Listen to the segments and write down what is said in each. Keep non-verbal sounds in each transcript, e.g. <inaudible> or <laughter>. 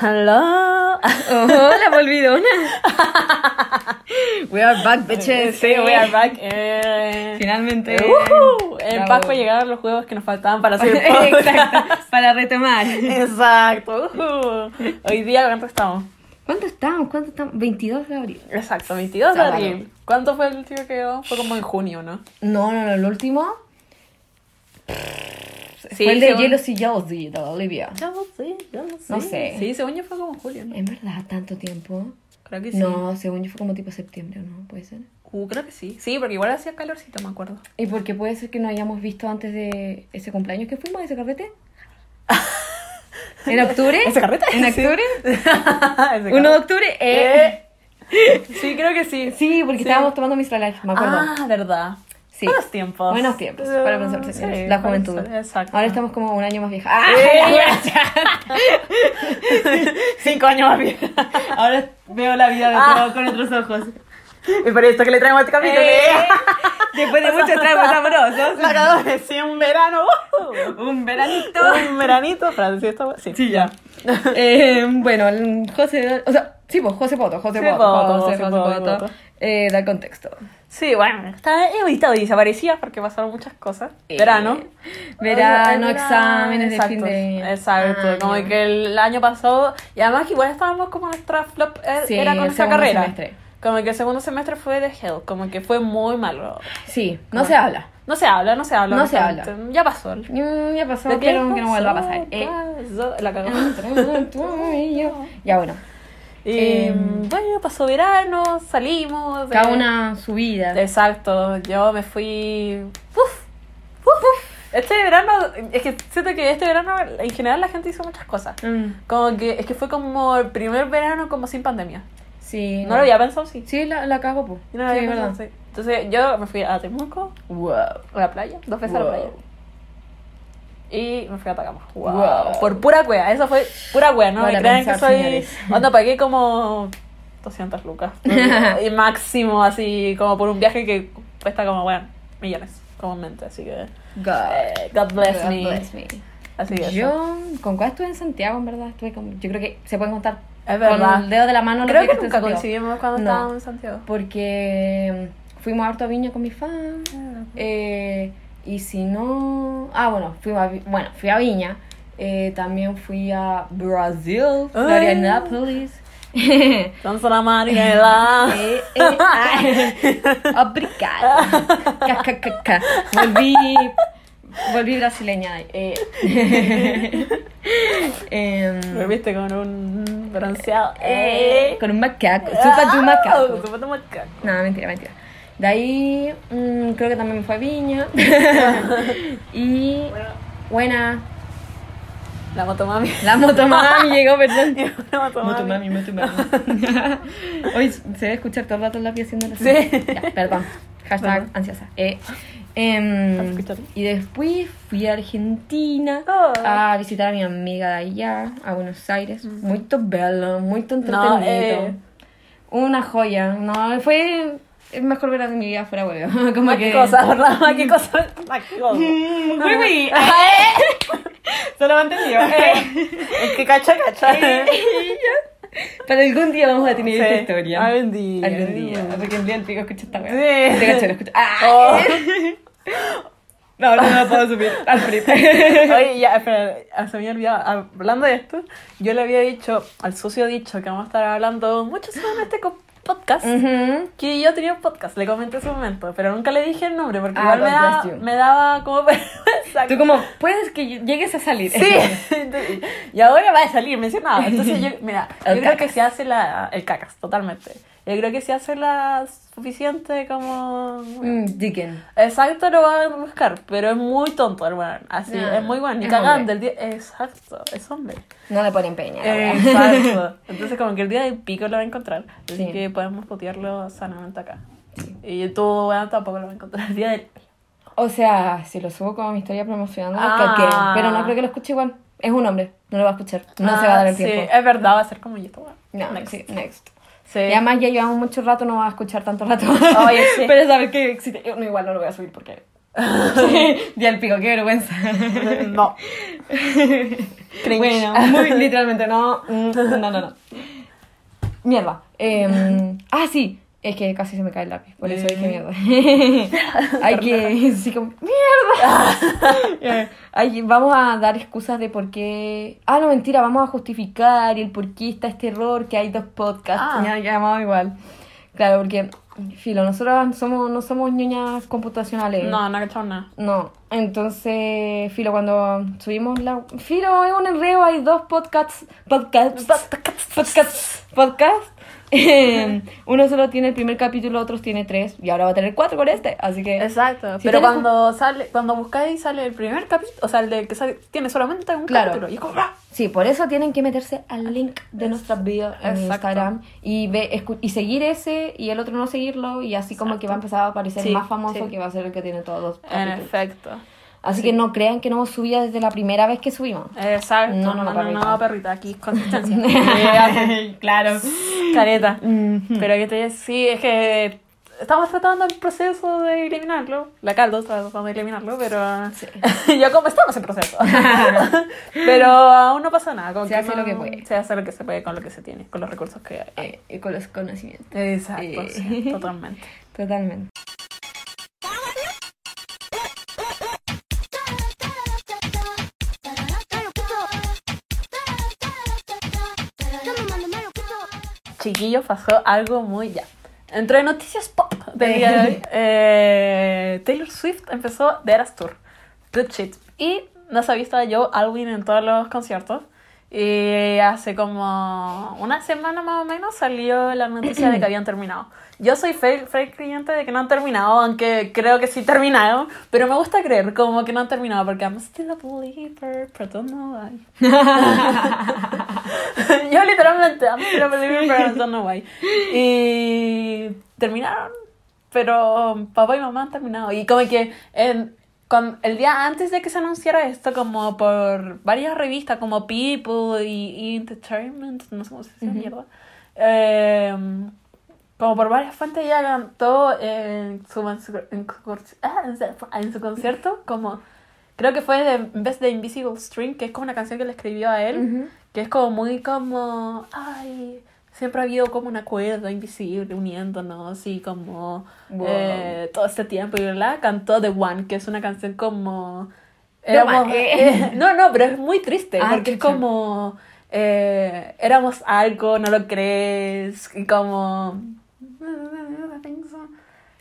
Hello. Hola, volvidona. <laughs> We are back, bitches. Sí, we are back. Eh, Finalmente. Uh, en Bravo. Pascua llegaron los juegos que nos faltaban para hacer. <laughs> Exacto. Para retomar. Exacto. Uh. Hoy día, ¿cuánto estamos? ¿Cuánto estamos? ¿Cuánto estamos? 22 de abril. Exacto, 22 de abril. ¿Cuánto fue el último que quedó? Fue como en junio, ¿no? No, no, no. El último Sí, fue el de según- Hielo y Josie de Olivia. Sé, yo no sé. No sé. Sí, según yo fue como julio, ¿no? ¿En verdad tanto tiempo? Creo que sí. No, según yo fue como tipo septiembre, ¿no? Puede ser. Uh, creo que sí. Sí, porque igual hacía calorcito, me acuerdo. ¿Y por qué puede ser que no hayamos visto antes de ese cumpleaños que fuimos, ese carrete? <laughs> ¿En octubre? ¿Ese carrete? ¿En Sí. octubre? <laughs> ¿1 de octubre? Eh. Eh. Sí, creo que sí. Sí, porque Sí. estábamos tomando Life, me acuerdo. Ah, verdad. Sí. Buenos tiempos. Buenos tiempos, para pensar, Sí, la juventud. pensar, Exacto. Ahora estamos como un año más vieja. ¡Ah! <laughs> cinco años más vieja. Ahora veo la vida de Ah. con otros ojos. Y por esto que le traemos este capítulo. Eh, <laughs> Después de muchos tragos amorosos. <laughs> Sí, un verano. Un veranito. un veranito. Francia, ¿sí esto? Sí, Sí, ya. Eh, bueno, José, o sea, sí, pues José Poto, José Sí, Poto, Poto, José, José Poto, Poto. Eh, da contexto. Sí, bueno, está evitado y desaparecía porque pasaron muchas cosas. Eh, verano. Verano, Era- exámenes de exacto, fin de Exacto, año. como que el año pasado, y además que igual estábamos como nuestra flop, eh, Sí, era con segundo carrera. semestre. Como que el segundo semestre fue de hell, como que fue muy malo. Sí, no se habla. No se habla, no se habla. No se honestamente. Ya pasó. Mm, Ya pasó, ¿De espero que no vuelva a pasar. Eh, Pasó, La yo. Ya bueno, Y Em, bueno, pasó verano, salimos. cada eh, una su vida. Exacto, yo me fui. ¡Uf! ¡Uf! Este verano, es que siento que este verano en general la gente hizo muchas cosas. Mm, Como que es que fue como el primer verano como sin pandemia. Sí. No lo había pensado, sí. Sí, la, la cago, pues. No lo sí, había pensado, sí. Entonces yo me fui a Temuco, Wow. a la playa, dos veces a la playa. Y me fui a Atacama. Wow. Wow. Por pura cueva, eso fue pura cueva, ¿no? Para me crean que pensar, soy. señores. <laughs> Onda, pagué como 200 lucas. <laughs> y máximo, así, como por un viaje que cuesta como, bueno, millones, comúnmente. Así que. God. eh, God bless God me. bless me. Así que. eso. Yo, ¿con cuál estuve en Santiago, en verdad? Estuve como, yo creo que se pueden contar Es con el dedo de la mano. Creo que en nunca coincidimos cuando No. estábamos en Santiago. Porque fuimos harto a Viña con mi fan. Eh, y si no. Ah, bueno, fui a, bueno, fui a Viña. Eh, también fui a Brasil, Ah. Florianópolis. <laughs> La Mariela. <laughs> Eh, eh, ah, Obrigada. Volví. Volví brasileña. Eh. <laughs> Em, Me viste con un bronceado. eh, con un macaco. Supa de un macaco. Supa de un macaco. No, mentira, mentira. De ahí mm, creo que también me fue a Viña. <laughs> y buena. La motomami. La motomami <laughs> llegó, perdón. La motomami. motomami. <laughs> Hoy se debe escuchar todo el rato la haciendo Sí. Ya, perdón. Hashtag Perdón. ansiosa. Eh, em, y después fui a Argentina Oh. a visitar a mi amiga de allá, a Buenos Aires. Muy bello, muy entretenido. No, eh. Una joya. No, fue el mejor verano de mi vida fuera huevo. <laughs> Como que... cosa, ¿verdad? Que cosa. Muy, muy. Solo me entendió. <laughs> Es que cacha, cacha. <laughs> Pero algún día vamos a tener Sí, esta historia. algún día, Algún día. Porque el día del pico escucha esta weá. Sí. Te cacho, lo escucho. ¡Ah! Oh. No, no, no puedo subir al flip. Oye, ya, espera, se me había olvidado. Hablando de esto, yo le había dicho al socio dicho que vamos a estar hablando mucho sobre este podcast. Que yo tenía un podcast, le comenté en su momento, pero nunca le dije el nombre porque Ah, igual me daba, me como <laughs> vergüenza. Tú como, puedes que llegues a salir. Sí, <laughs> <laughs> y ahora va a salir mencionado. Entonces yo, mira, yo creo que se hace la, el cacas, totalmente. Yo creo que si hace la suficiente como... Mm, Dicken. Exacto, lo va a buscar, pero es muy tonto, hermano. Así, No, es muy bueno. Ni cagando, el día... Exacto, es hombre. No le wea. Exacto. <laughs> Entonces como que el día del pico lo va a encontrar. Así Sí. que podemos putearlo sanamente acá. Y tú, bueno, tampoco lo va a encontrar el día del... O sea, si lo subo como mi historia promocionando, Ah. Pero no creo que lo escuche igual. Es un hombre, no lo va a escuchar. No se va a dar el Ah, Sí, tiempo. es verdad, va a ser como yo. bueno. No, Next. sí, next. Sí. Y además ya llevamos mucho rato, no va a escuchar tanto rato. Oye, sí. <laughs> Pero sabes que existe. No, igual no lo voy a subir porque <laughs> Di al pico, qué vergüenza. <laughs> no. Cringe. Bueno, muy literalmente, no. mm, No, no, no. Mierda. Eh, ah, sí. Es que casi se me cae el lápiz, por eso dije mierda. <laughs> Hay que. <laughs> Sí, como, ¡Mierda! <laughs> Hay- vamos a dar excusas de por qué. Ah, no, mentira, vamos a justificar el por qué está este error, que hay dos podcasts. Ah. Ya llamado igual. Claro, porque, filo, nosotros somos, no somos ñoñas computacionales. No, no he cachado nada. No, entonces, Filo, cuando subimos la... Filo, es un enredo, hay dos podcasts, podcasts, podcasts, podcasts. Eh, Uno solo tiene el primer capítulo, otros tiene tres, y ahora va a tener cuatro con este, así que... Exacto. Si pero cuando sale, cuando buscáis sale el primer capítulo, o sea, el de que sale, tiene solamente un Claro. capítulo. Y es como, ¡ah! Sí, por eso tienen que meterse al link de nuestra bio en Exacto. Instagram y, ve, y seguir ese y el otro no seguirlo, y así como que va a empezar a aparecer Sí, más famoso sí. que va a ser el que tiene todos los En capítulos. efecto. Así sí. que no crean que no hemos subido desde la primera vez que subimos. Exacto. No, No, no, no, no, no, perrita. Aquí <laughs> consistencia. <laughs> claro. <laughs> Careta. Pero que te sí, es que estamos tratando el proceso de eliminarlo. La caldo está tratando de eliminarlo, pero yo como estamos en proceso. pero aún no pasa nada. como Se que hace no- lo que puede. Se hace lo que se puede con lo que se tiene, con los recursos que hay. Eh, y con los conocimientos. Exacto, Eh. sí, totalmente. Totalmente. Chiquillos, pasó algo muy ya. Entre noticias pop del día de hoy, <laughs> eh, Taylor Swift empezó The Eras Tour. Good shit. Y no se ha visto a Joe Alwyn en todos los conciertos. Y hace como una semana más o menos salió la noticia de que habían terminado. Yo soy fe, fe creyente de que no han terminado, aunque creo que sí terminaron. Pero me gusta creer como que no han terminado porque I'm still a believer, but don't know why. Yo literalmente, I'm still a believer, don't know why. Y terminaron, pero papá y mamá han terminado. Y como que en, con, el día antes de que se anunciara esto, como por varias revistas como People y, y Entertainment, no sé cómo se dice mierda, eh, como por varias fuentes ya cantó en su, en su, en su- ah, en su- en su concierto, como creo que fue de, en vez de Invisible String, que es como una canción que le escribió a él, que es como muy como, ay, siempre ha habido como una cuerda invisible uniéndonos y como Wow. eh, todo este tiempo y la cantó The One, que es una canción como... Éramos- One, eh. eh, <laughs> no, no, pero es muy triste, Ah, porque es como... eh, éramos algo, no lo crees, y como...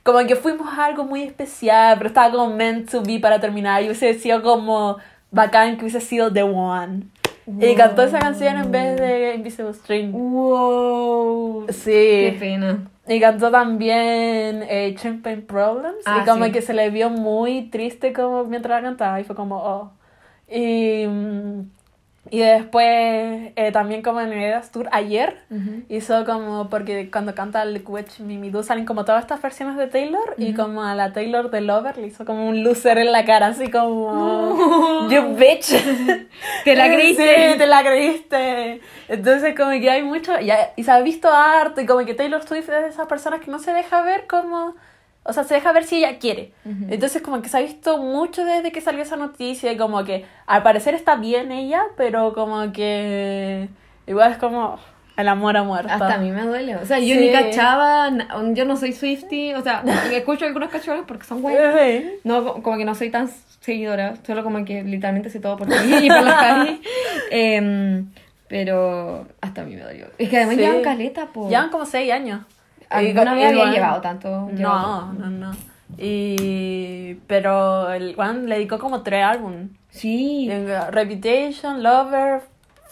Como que fuimos algo muy especial, pero estaba como meant to be para terminar. Y hubiese sido como bacán que hubiese sido The One. Y cantó esa canción en vez de Invisible String. Wow. Qué Sí. pena. Y cantó también eh, Champagne Problems. Ah, y como sí. que se le vio muy triste como mientras la cantaba. Y fue como, oh. Y, mm, y después eh, también como en el Eras Tour ayer Ujú. hizo como porque cuando canta Liquid Mimi Do salen como todas estas versiones de Taylor y Ujú. como a la Taylor de Lover le hizo como un loser en la cara así como you bitch <laughs> ¿Te la <laughs> creíste? sí te la creíste entonces como que hay mucho ya- y se ha visto harto y como que Taylor Swift es de esas personas que no se deja ver como o sea, se deja ver si ella quiere. Entonces, como que se ha visto mucho desde que salió esa noticia. Y como que al parecer está bien ella, pero como que. Igual es como el amor a muerto. Hasta a mí me duele. O sea, yo Sí. ni cachaba, yo no soy Swifty, o sea, <laughs> escucho algunas canciones porque son. Sí. No, co- como que no soy tan seguidora, solo como que literalmente sé todo por ti y por las calles. <laughs> Em, pero hasta a mí me dolió. Es que además Sí. llevan caleta, po. Llevan como seis años. Y- vez había llevado tanto. llevado No, no, no. Y. Pero el Juan le dedicó como tres álbumes. Sí. Reputation, Lover,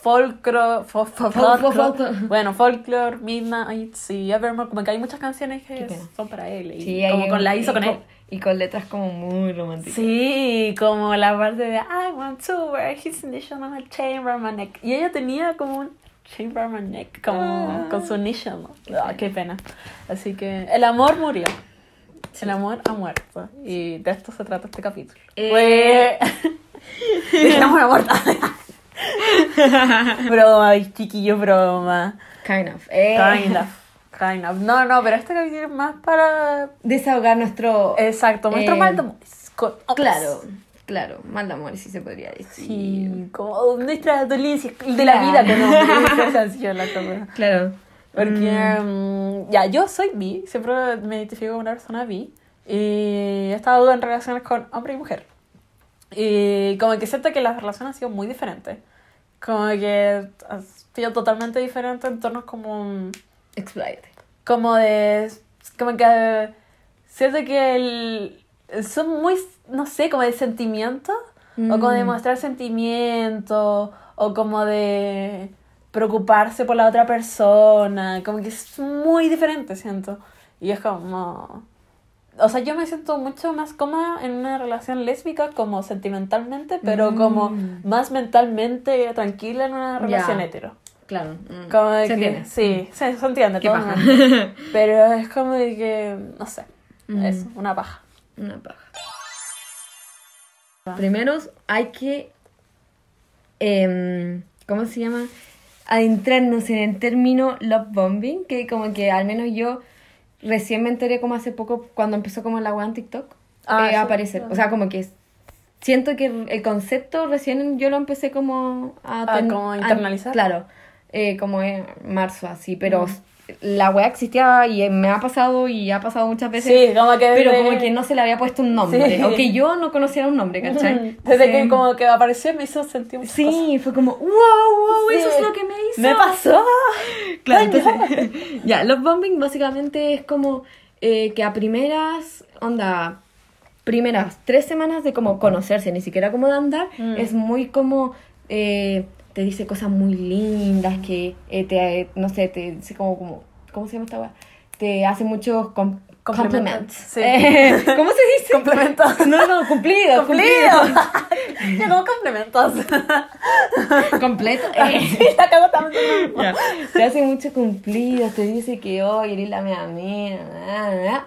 Folklore, fo- fo- Fol- bueno, Folklore, Midnight, sí, Evermore, como que hay muchas canciones que son para él y Sí, como con la y hizo con él. Y con letras como muy románticas. Sí, como la parte de I want to wear his chain around my neck. Y ella tenía como un my neck, como Ah. con su initial. Ah, qué pena. Así que el amor murió. El amor ha muerto. Y de esto se trata este capítulo. Eh. El amor ha muerto. broma, chiquillo, broma. Kind of. Eh, Kind of. Kind of. No, no, pero este capítulo es más para... Desahogar nuestro. Exacto, nuestro Eh, mal de con. Claro, claro, mal amor, sí se podría decir. Sí, como nuestra dolencia de la vida. <laughs> Esa sido la cosa. Claro. Porque, mm, ya, yo soy bi, siempre me identifico como una persona bi. Y he estado en relaciones con hombre y mujer. Y como que siento que las relaciones han sido muy diferentes. Como que ha sido totalmente diferente en torno como... mm, Expláyate. Como de... Como que... Siento que el- son muy, no sé, como de sentimiento. O como de Mm. mostrar sentimiento. O como de preocuparse por la otra persona. Como que es muy diferente, siento. Y es como... O sea, yo me siento mucho más cómoda en una relación lésbica como sentimentalmente, pero Mm. como más mentalmente tranquila en una relación hetero. Claro. mm. Como de ¿Se que, entiende? Sí, se, se entiende. Qué todo paja. Pero es como de que, no sé, Mm. eso, una paja. Una paja. Primero hay que. em, ¿Cómo se llama? Adentrarnos en el término love bombing, que como que al menos yo recién me enteré como hace poco cuando empezó como la web en TikTok Ah, eh, sí. a aparecer. O sea, como que siento que el concepto recién yo lo empecé como a... Ah, como a a- internalizar. claro, eh, como en marzo así, pero la web existía y me ha pasado y ha pasado muchas veces. Sí, como que Pero como que no se le había puesto un nombre. Sí. O que yo no conociera un nombre, ¿cachai? Desde Sí. que como que apareció me hizo sentir muchas cosas. Sí, fue como, wow, wow, eso es lo que me hizo. Me pasó. Claro, entonces, <laughs> ya, love bombing básicamente es como eh, que a primeras, onda, primeras tres semanas de como conocerse, ni siquiera como de andar, Mm. es muy como, eh, te dice cosas muy lindas, que eh, te, no sé, te dice como, como, ¿cómo se llama esta weá? Te hace muchos com- compliments. sí. Eh, <laughs> ¿Cómo se dice? Complementos. <laughs> No, no, cumplido, Cumplido. como <laughs> complementos. Completo. Eh. La cago también. Te hace mucho cumplido, te dice que hoy eres la mía na.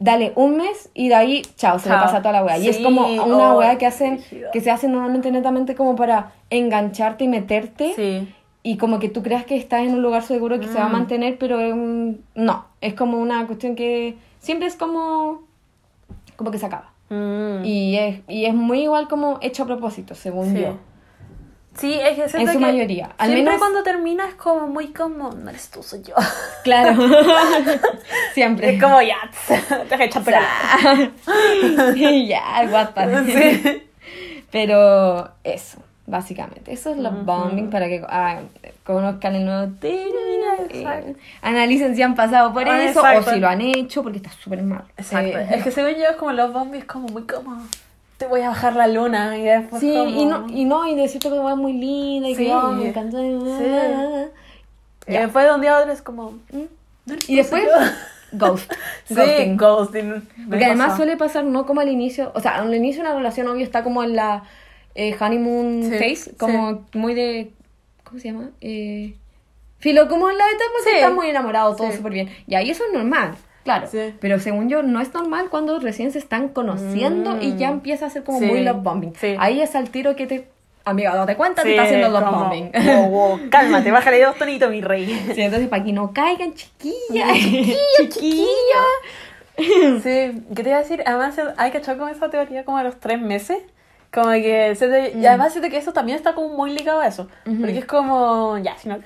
Dale un mes y de ahí, chao, se le pasa toda la wea. y es como una oh, wea que hacen, que se hace normalmente netamente como para engancharte y meterte. Sí. Y como que tú creas que estás en un lugar seguro que se va a Mm. mantener, pero no. Es como una cuestión que siempre es como, como que se acaba. Mm. Y, es, y es muy igual como hecho a propósito, según Sí. yo. Sí, es que siento En su que mayoría. Al siempre menos- cuando termina es como muy como, no eres tú, soy yo. <laughs> Claro. <laughs> siempre. Es como ya, <laughs> te has hecho ya, guapa. Sí. Pero eso, básicamente. Eso es love Ujú. bombing para que ah, conozcan el nuevo. Exacto. eh, analicen si han pasado por Ah, eso exacto. o si lo han hecho, porque está súper mal. Exacto. Eh, Es que según yo es como los zombies como muy como te voy a bajar la luna y después Sí, como... y no, y no, y decirte que es muy linda y Sí. que oh, me encantó. Sí. Y Ya. después de un día a otro es como... ¿Mm? "No eres Y después, soy yo". <laughs> ghost. Sí, ghosting. ghosting. Porque además pasó. suele pasar no como al inicio, o sea, al inicio de una relación obvio está como en la eh, honeymoon Sí, phase, como muy de, ¿cómo se llama? Eh, filo, como en la etapa que Sí. estás muy enamorado, todo súper bien. Y ahí eso es normal, claro. Sí. Pero según yo, no es normal cuando recién se están conociendo Mm. y ya empieza a ser como Sí. muy love bombing. Sí. Ahí es al tiro que te, amiga, date cuenta, te Sí, está haciendo love como, bombing. wow, wow, <laughs> cálmate, bájale dos tonitos, mi rey. Sí, entonces para que no caigan chiquillas. Chiquilla. <laughs> Sí, ¿qué te iba a decir? Además, hay que echar con esa teoría como a los tres meses. Como que. se te- Y además, siento que eso también está como muy ligado a eso. Porque es como. Ya, si no.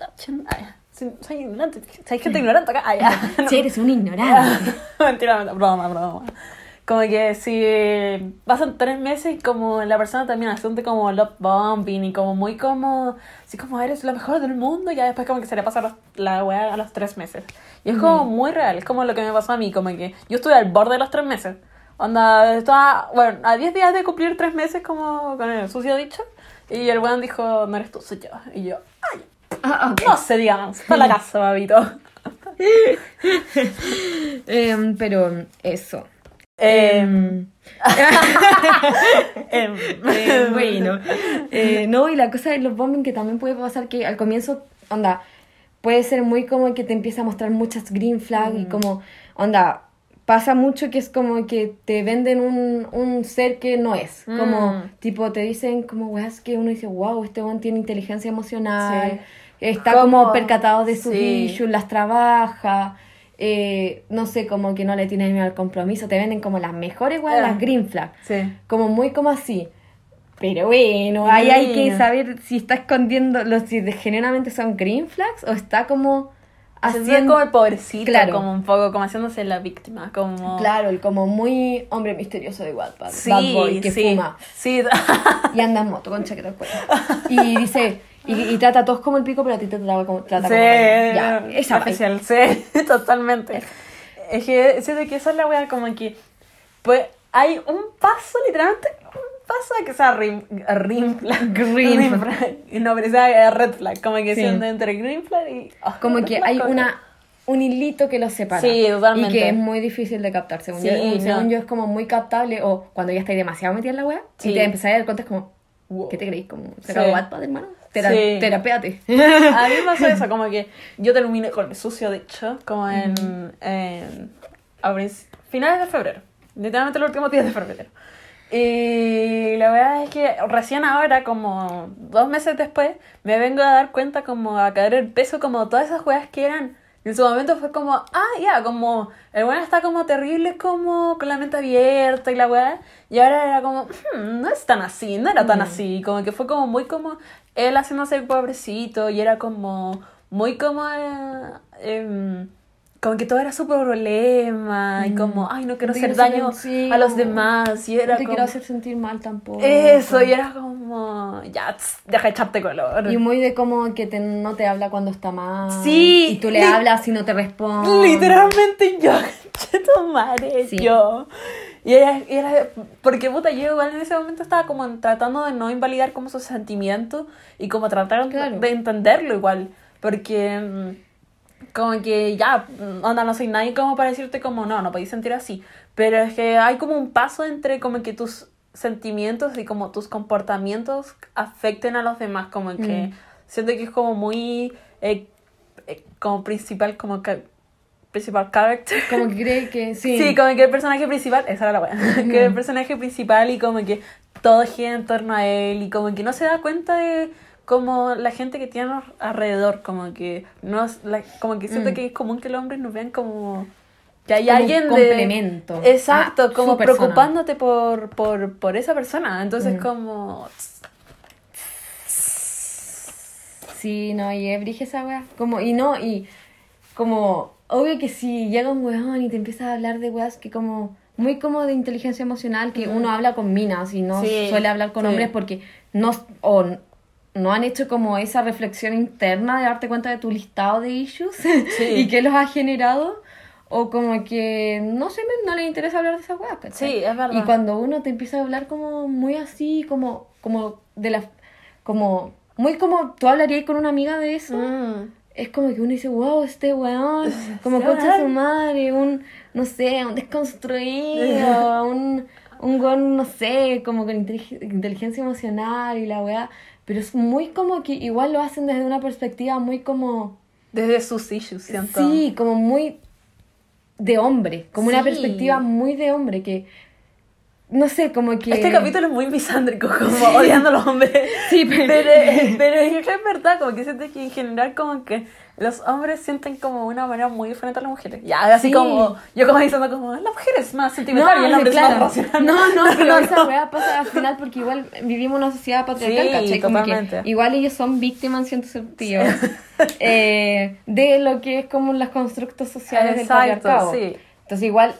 Soy ignorante. Hay gente ignorante acá. Ah, ya. Si <laughs> eres un ignorante. <laughs> Mentira, broma, broma. Como que si pasan tres meses y como la persona también hace como love bombing y como muy como, así como eres lo mejor del mundo y ya después como que se le pasa los- la weá a los tres meses. Y es como muy real, es como lo que me pasó a mí, como que yo estuve al borde de los tres meses. Onda, estaba, bueno, a 10 días de cumplir tres meses como con el sucio dicho. Y el weón dijo, no eres tú, soy yo. Y yo, ay, Ah, ok. no sé, digamos, para la <laughs> casa, babito. <laughs> Em, pero eso. Em, Em, <laughs> em, eh, bueno, eh, no, y la cosa de los bombing que también puede pasar que al comienzo, onda, puede ser muy como que te empieza a mostrar muchas green flags y como, onda, pasa mucho que es como que te venden un, un ser que no es, como, Mm. tipo, te dicen como, weas, que uno dice, wow, este weón tiene inteligencia emocional, Sí. Está Como- como percatado de sus sí. issues, las trabaja. eh, no sé, como que no le tienen miedo al compromiso, te venden como las mejores weas, Ah. las green flag. Sí. Como muy como así. Pero bueno, ahí hay que saber si está escondiendo, los si de- genuinamente son green flags o está como Haciendo haciendo... como el pobrecito, Claro. como un poco, como haciéndose la víctima, como... Claro, el como muy hombre misterioso de Wattpad, Sí, bad boy, que sí, fuma Sí, <laughs> y anda en moto con chaqueta al cuello. Y dice, y, y trata a todos como el pico, pero a ti te trata como, trata sí, como el Ya, esa especial, sí, <laughs> totalmente. Es que siento que esa es la wea como que, pues, hay un paso, literalmente, un paso que sea rim, rim flag. <laughs> Green flag. no, pero sea red flag, como que Sí. entre green flag y... ah, Como que hay una un hilito que los separa. Sí, totalmente. Y que es muy difícil de captar, según Sí, yo. no. Según yo es como muy captable o cuando ya estáis demasiado metida en la wea Sí. y te empezás a dar cuenta es como, Wow. ¿qué te creéis? Como. ¿se acabó Wattpad, hermano? Tera Sí. Terapéate. A mí me <laughs> pasó eso, como que yo terminé con el sucio, de hecho, como en, en a finales de febrero, literalmente los últimos días de febrero. Y la verdad es que recién ahora, como dos meses después, me vengo a dar cuenta como a caer el peso como todas esas juegas que eran. En su momento fue como, ah, ya, como el bueno está como terrible, como con la mente abierta y la weá. Y ahora era como, "Hmm, no es tan así, no era tan Mm. así. Como que fue como muy como él haciéndose el pobrecito y era como muy como eh, em, como que todo era su problema y Mm. como ay no quiero No hacer daño a los demás y era no te como quiero hacer sentir mal tampoco. eso y era como ya tss, deja de echarte color Y muy de como que te- no te habla cuando está mal. Sí, Y tú le hablas y no te responde. literalmente yo <laughs> cheto madre Sí. yo y era, y era- porque puta yo igual en ese momento estaba como tratando de no invalidar como sus sentimientos y como tratar Claro. de entenderlo igual porque mm, como que ya, mm, onda, no soy nadie como para decirte como no, no podéis sentir así. Pero es que hay como un paso entre como que tus sentimientos y como tus comportamientos afecten a los demás. Como que Mm. siento que es como muy eh, eh, como principal, como ca- principal character. <laughs> Como que cree que <laughs> sí. Sí. como que el personaje principal, esa era la wea, <laughs> que el personaje principal y como que todo gira en torno a él y como que no se da cuenta de como la gente que tiene alrededor, como que no es la- como que siento Mm. que es común que los hombres nos vean como que hay Como un alguien de complemento exacto, a como preocupándote por, por, por esa persona, entonces Mm. como Sí, no, y es brige esa weá. Como, y no, y como, obvio que si llega un weón y te empieza a hablar de weas que como, muy como de inteligencia emocional, que uno habla con minas y no Sí, suele hablar con sí. hombres porque no, o no han hecho como esa reflexión interna de darte cuenta de tu listado de issues <laughs> y qué los ha generado. O como que no sé, no les interesa hablar de esa weá, ¿cachai? Sí, es verdad. Y cuando uno te empieza a hablar como muy así, como, como de la, como, muy como tú hablarías con una amiga de eso, mm, es como que uno dice, wow, este weón, <laughs> como concha su madre, un, no sé, un desconstruido, <laughs> un, un weón, no sé, como con intelig- inteligencia emocional y la weá. Pero es muy como que igual lo hacen desde una perspectiva muy como, desde sus issues, siento. sí, como muy de hombre, como una perspectiva muy de hombre que, no sé, como que... Este capítulo es muy misándrico, como odiando a los hombres. Sí, pero- pero, pero es verdad, como que siento que en general como que los hombres sienten como una manera muy diferente a las mujeres. Ya, así Sí. como, yo como diciendo como, la mujer es más sentimental y el no, hombre claro. es más racional. No, no, <laughs> pero no, esa no. weá pasa al final porque igual vivimos una sociedad patriarcal, Sí, ¿cachai? Como que igual ellos son víctimas en cierto sentido <laughs> eh, de lo que es como los constructos sociales del Exacto, patriarcado. sí. Entonces igual,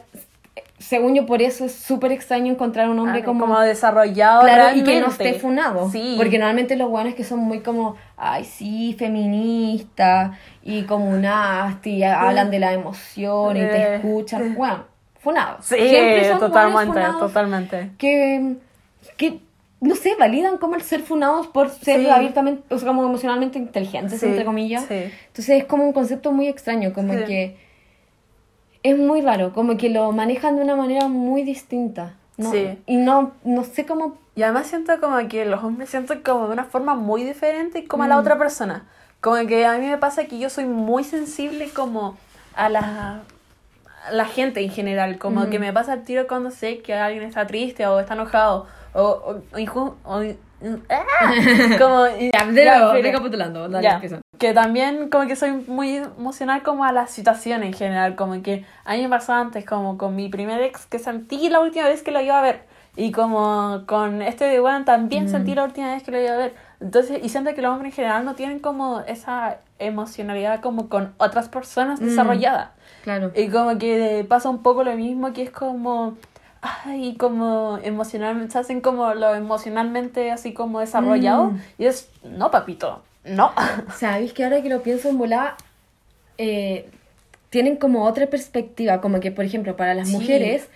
según yo, por eso es súper extraño encontrar un hombre Ah, como... como desarrollado Claro, y que no esté funado. Sí. Porque normalmente los guanes que son muy como, ay, sí, feminista y comunasta y hablan de la emoción y te Eh. escuchan. Bueno, funados. Sí, Siempre son totalmente, funados totalmente. Que, que, no sé, validan como el ser funados por ser Sí. abiertamente, o sea, como emocionalmente inteligentes, Sí, entre comillas. Entonces es como un concepto muy extraño, como que es muy raro, como que lo manejan de una manera muy distinta. ¿no? Sí. Y no, no sé cómo Y además siento como que los hombres sienten como de una forma muy diferente como a la Mm. otra persona. Como que a mí me pasa que yo soy muy sensible como a la, a la gente en general. Como Mm. que me pasa el tiro cuando sé que alguien está triste o está enojado o, o, o ah, <laughs> como y- Ya, de nuevo, recapitulando. Dale, Ya, empieza. que también como que soy muy emocional como a las situaciones en general, como que a mí me pasó antes como con mi primer ex que sentí la última vez que lo iba a ver y como con este de Juan también sentí la última vez que lo iba a ver. Entonces, y siento que los hombres en general no tienen como esa emocionalidad como con otras personas Mm. desarrollada. Claro. Y como que pasa un poco lo mismo, que es como, ay, como emocionalmente, se hacen como lo emocionalmente así como desarrollado. Mm. Y es, no, papito, no. <laughs> Sabéis que ahora que lo pienso en volada, eh, tienen como otra perspectiva, como que, por ejemplo, para las Sí. mujeres,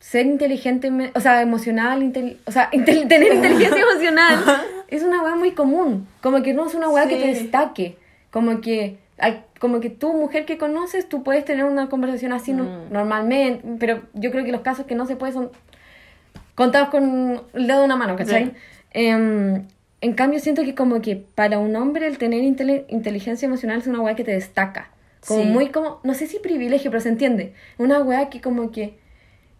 ser inteligente, o sea, emocional, intel- o sea, <laughs> intel- tener <laughs> inteligencia emocional es una weá muy común, como que no es una weá que te destaque, como que, como que tú, mujer que conoces, tú puedes tener una conversación así no- Mm. normalmente, pero yo creo que los casos que no se puede son contados con el dedo de una mano, ¿cachai? Sí. Em, en cambio, siento que como que para un hombre el tener intele- inteligencia emocional es una weá que te destaca. Como Sí. muy como, no sé si privilegio, pero se entiende. Una weá que como que,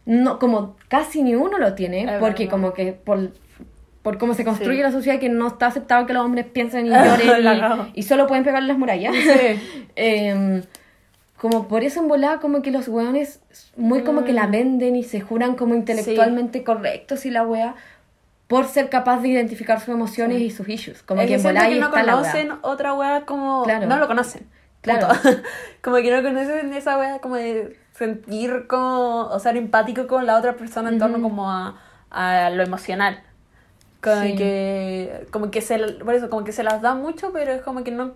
no, como casi ni uno lo tiene, Es porque verdad. como que por, por cómo se construye Sí. la sociedad que no está aceptado que los hombres piensen y <laughs> lloren La y- solo pueden pegarle las murallas. Sí. <laughs> Em, como por eso en volada como que los weones muy como que la Mm. venden y se juran como intelectualmente correctos y la wea por ser capaz de identificar sus emociones y sus issues. Como que en volada que no está la conocen wea. otra wea como... Claro. No lo conocen. Claro. <laughs> Como que no conocen esa wea como de sentir como... O ser empático con la otra persona en torno como a, a lo emocional. Como Sí. que... Como que se... Por eso, como que se las da mucho, pero es como que no...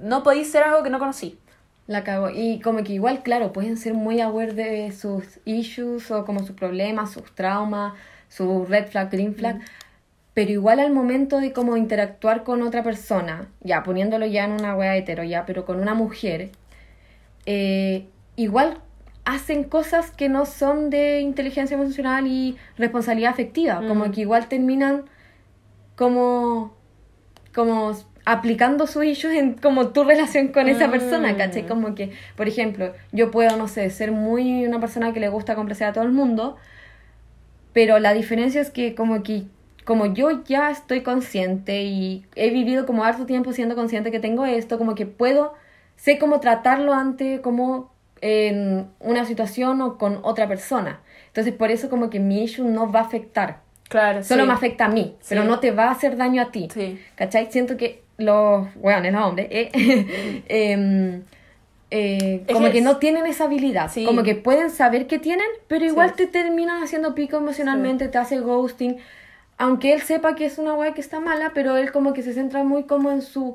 No podéis ser algo que no conocí. La cago. Y como que igual, claro, pueden ser muy aware de sus issues o como sus problemas, sus traumas, su red flag, green flag. Pero igual al momento de como interactuar con otra persona, ya poniéndolo ya en una wea hetero, ya, pero con una mujer, eh, igual hacen cosas que no son de inteligencia emocional y responsabilidad afectiva. Como Mm. que igual terminan como como aplicando sus issues en como tu relación con esa Mm. persona, ¿cachai? Como que, por ejemplo, yo puedo, no sé, ser muy una persona que le gusta complacer a todo el mundo, pero la diferencia es que como que como yo ya estoy consciente y he vivido como harto tiempo siendo consciente que tengo esto, como que puedo, sé cómo tratarlo ante como en una situación o con otra persona. Entonces por eso como que mi issue no va a afectar. Claro, Solo sí. me afecta a mí, pero Sí. no te va a hacer daño a ti. Sí. ¿Cachai? Siento que los weones, los hombres, eh, <laughs> em, eh, Es como que que es- no tienen esa habilidad. Como que pueden saber que tienen, pero igual te terminan haciendo pico emocionalmente, te hace ghosting. Aunque él sepa que es una weá que está mala, pero él como que se centra muy como en sus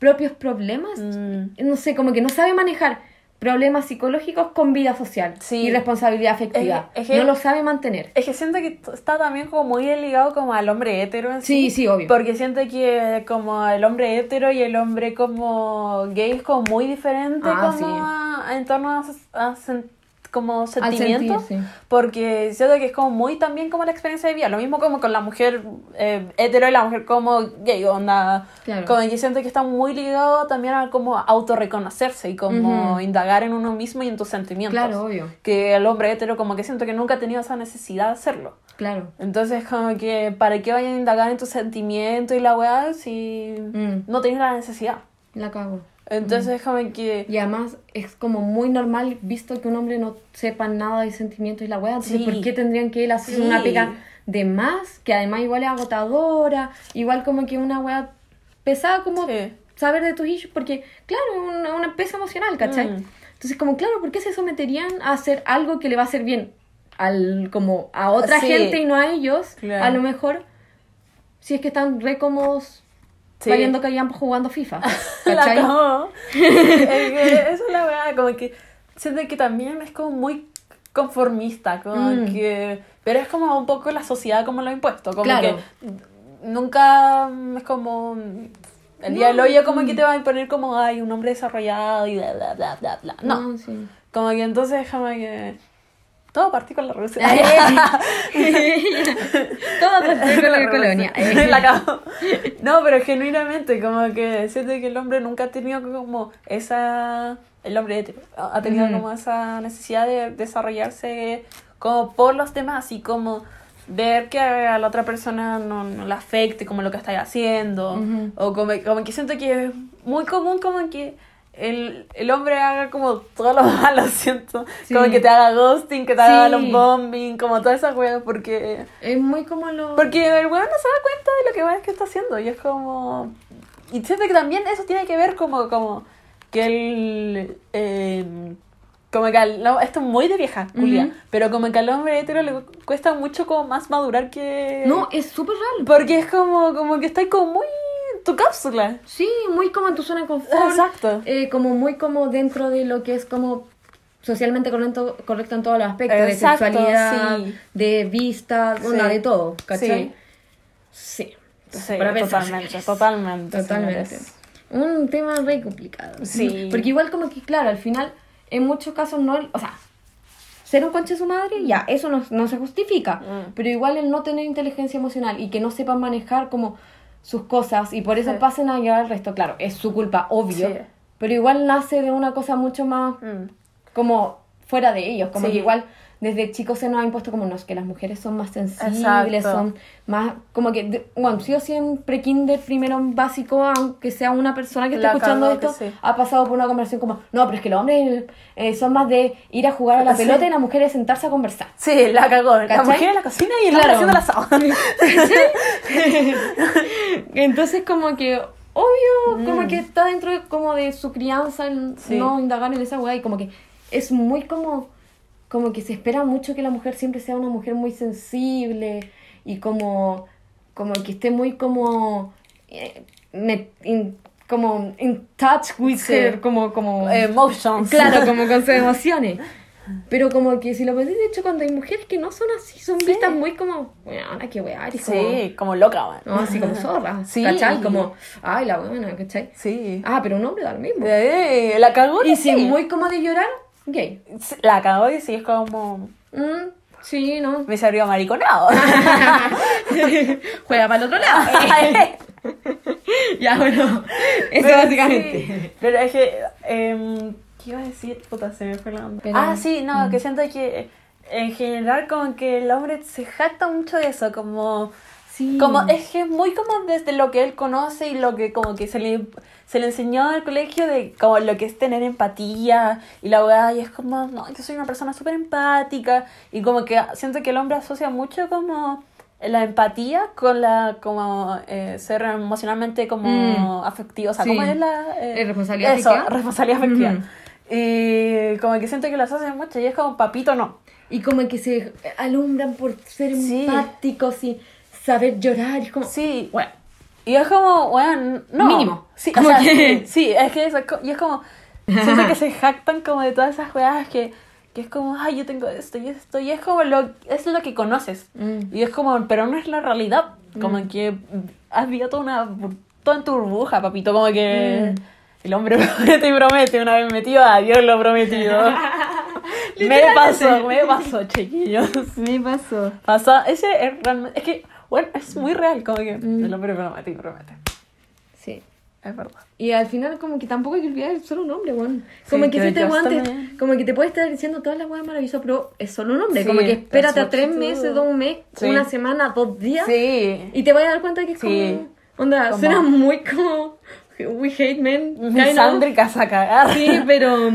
propios problemas. Mm. No sé, como que no sabe manejar problemas psicológicos con vida social Sí. y responsabilidad afectiva. Es que- no lo sabe mantener. Es que siento que está también como muy ligado como al hombre hétero en Sí, sí, obvio. Porque siento que como el hombre hétero y el hombre como gay es como muy diferente Ah, como sí. a- en torno a, a como sentir, sí. Porque siento que es como muy también como la experiencia de vida. Lo mismo como con la mujer eh, hetero y la mujer como gay, onda. Claro. Como que siento que está muy ligado también a como autorreconocerse y como indagar en uno mismo y en tus sentimientos. Claro, obvio. Que el hombre hetero como que siento que nunca ha tenido esa necesidad de hacerlo. Claro. Entonces, como que, ¿para qué vayan a indagar en tus sentimientos y la weá si Mm. no tienes la necesidad? La cago. Entonces, como que. Y además es como muy normal visto que un hombre no sepa nada de sentimientos y la weá. Entonces, Sí. ¿por qué tendrían que él hacer Sí. una pega de más? Que además igual es agotadora. Igual como que una weá pesada como Sí. saber de tus issues. Porque, claro, es una, una pesa emocional, ¿cachai? Mm. Entonces, como, claro, ¿por qué se someterían a hacer algo que le va a hacer bien al, como a otra gente y no a ellos? Claro. A lo mejor, si es que están re cómodos Sí. valiendo callampa jugando FIFA. <laughs> La ¿Cachai? cagó. <laughs> Es que Esa es la weá, como que. Siento que también es como muy conformista, como Mm. que. Pero es como un poco la sociedad como lo ha impuesto. Como Claro. que nunca es como. El día del No, hoyo, como mm. que te va a imponer como, ay, un hombre desarrollado y bla, bla, bla, bla, bla. No. sí. Como que entonces, como que. Todo partió con la Rusia. <laughs> <laughs> Todo partió con la colonia. <laughs> La cago. No, pero genuinamente, como que siento que el hombre nunca ha tenido como esa. El hombre ha tenido como esa necesidad de desarrollarse como por los demás y como ver que a la otra persona no, no le afecte como lo que estáis haciendo. O como, como que siento que es muy común como que el, el hombre haga como todo lo <laughs> malo, siento. Sí. Como que te haga ghosting, que te haga Sí. los bombing, como todas esas weas, porque... Es muy como lo... Porque el weón no se da cuenta de lo que weón que está haciendo. Y es como. Y siento que también eso tiene que ver como, como que el. eh, como que al, no, esto es muy de vieja, Julia. Pero como que al hombre hetero le cuesta mucho como más madurar que. No, es súper real. Porque es como, como que está como muy tu cápsula. Sí, muy como en tu zona de confort. Exacto. Eh, como muy como dentro de lo que es como socialmente correcto, correcto en todos los aspectos. Exacto, de sexualidad, sí. de vista, una Sí. de todo, ¿cachai? Sí. Sí. Para totalmente, totalmente. Totalmente. señores. Un tema re complicado. Sí. Porque igual como que, claro, al final, en muchos casos no... O sea, ser un conche de su madre, ya, eso no, no se justifica. Mm. Pero igual el no tener inteligencia emocional y que no sepan manejar como sus cosas y por eso Sí. pasen a llevar al resto, claro, es su culpa, obvio. Sí. Pero igual nace de una cosa mucho más Mm. como fuera de ellos, como Sí. que igual desde chicos se nos ha impuesto como no, es que las mujeres son más sensibles, Exacto. son más, como que, bueno, sí o sí en pre-kinder, primero en básico, aunque sea una persona que esté La escuchando esto, sí. ha pasado por una conversación como, no, pero es que los hombres eh, son más de ir a jugar a la Sí. pelota y las mujeres sentarse a conversar. Sí, la cagó. La mujer en la cocina y el Claro. haciendo la asado. <laughs> Entonces como que, obvio, como Mm. que está dentro de, como de su crianza el Sí. no indagar en esa weá y como que es muy como, como que se espera mucho que la mujer siempre sea una mujer muy sensible y como, como que esté muy como, eh, me- in- como in touch with Sí. her, como, como, Emotions. claro, como con sus <laughs> emociones. Pero como que si lo pensé, de hecho, cuando hay mujeres que no son así, son Sí. vistas muy como, bueno, qué weá, eres como... Sí, como loca, man. No, así como zorra. <laughs> Sí. ¿Cachai? Como, ay, la buena, ¿cachai? Sí. Ah, pero un hombre da lo mismo. Eh, la cagó Y sí. si muy como de llorar, gay. La cagó y sí es como. Mm, sí, no. Me salió mariconado. <laughs> Juega para el otro lado. <laughs> ya, bueno. Eso Pero básicamente. sí. Pero es que. em, ¿Qué iba a decir? Puta, se me fue la onda. Pero- Ah, sí, no, Mm. que siento que. En general, como que el hombre se jacta mucho de eso, como. Sí. Como es que es muy como desde lo que él conoce y lo que como que se le, se le enseñó al colegio de como lo que es tener empatía y la weá y es como, no, yo soy una persona súper empática y como que siento que el hombre asocia mucho como la empatía con la como eh, ser emocionalmente como Mm. afectivo, o sea, Sí. ¿cómo es la eh, ¿Eh, responsabilidad eso, afectiva? responsabilidad afectiva. Ujú. Y como que siento que lo asocian mucho y es como papito no. Y como que se alumbran por ser Sí. empáticos y saber llorar. Es como, Sí. bueno. Y es como, bueno, no. Mínimo. Sí, o Como sea, que- sí, <laughs> sí, es que eso, y es como, siento que se <laughs> jactan como de todas esas weas que, que es como, ay, yo tengo esto y esto, y es como lo, es lo que conoces. Mm. Y es como, pero no es la realidad. Como que has vivido toda una, todo en tu burbuja, papito, como que Mm. el hombre <laughs> promete y promete, una vez metido, a Dios lo prometido. me pasó, me pasó, chiquillos. Me pasó. Pasó, ese es realmente, es que, bueno, es muy real, como que Mm. el hombre promete y promete. Sí. Es verdad. Y al final como que tampoco hay que olvidar es solo un hombre, weón. Sí, Como que que si te yo weón te- también. como que te puede estar diciendo todas las weas maravillosas, pero es solo un hombre. Sí, como que espérate es a tres meses, dos meses, Sí. una semana, dos días. Sí. Y te vas a dar cuenta que es Sí. como... Onda, Como- suena muy como... We hate men. <laughs> kind of. Misándricas a cagar. Sí, pero...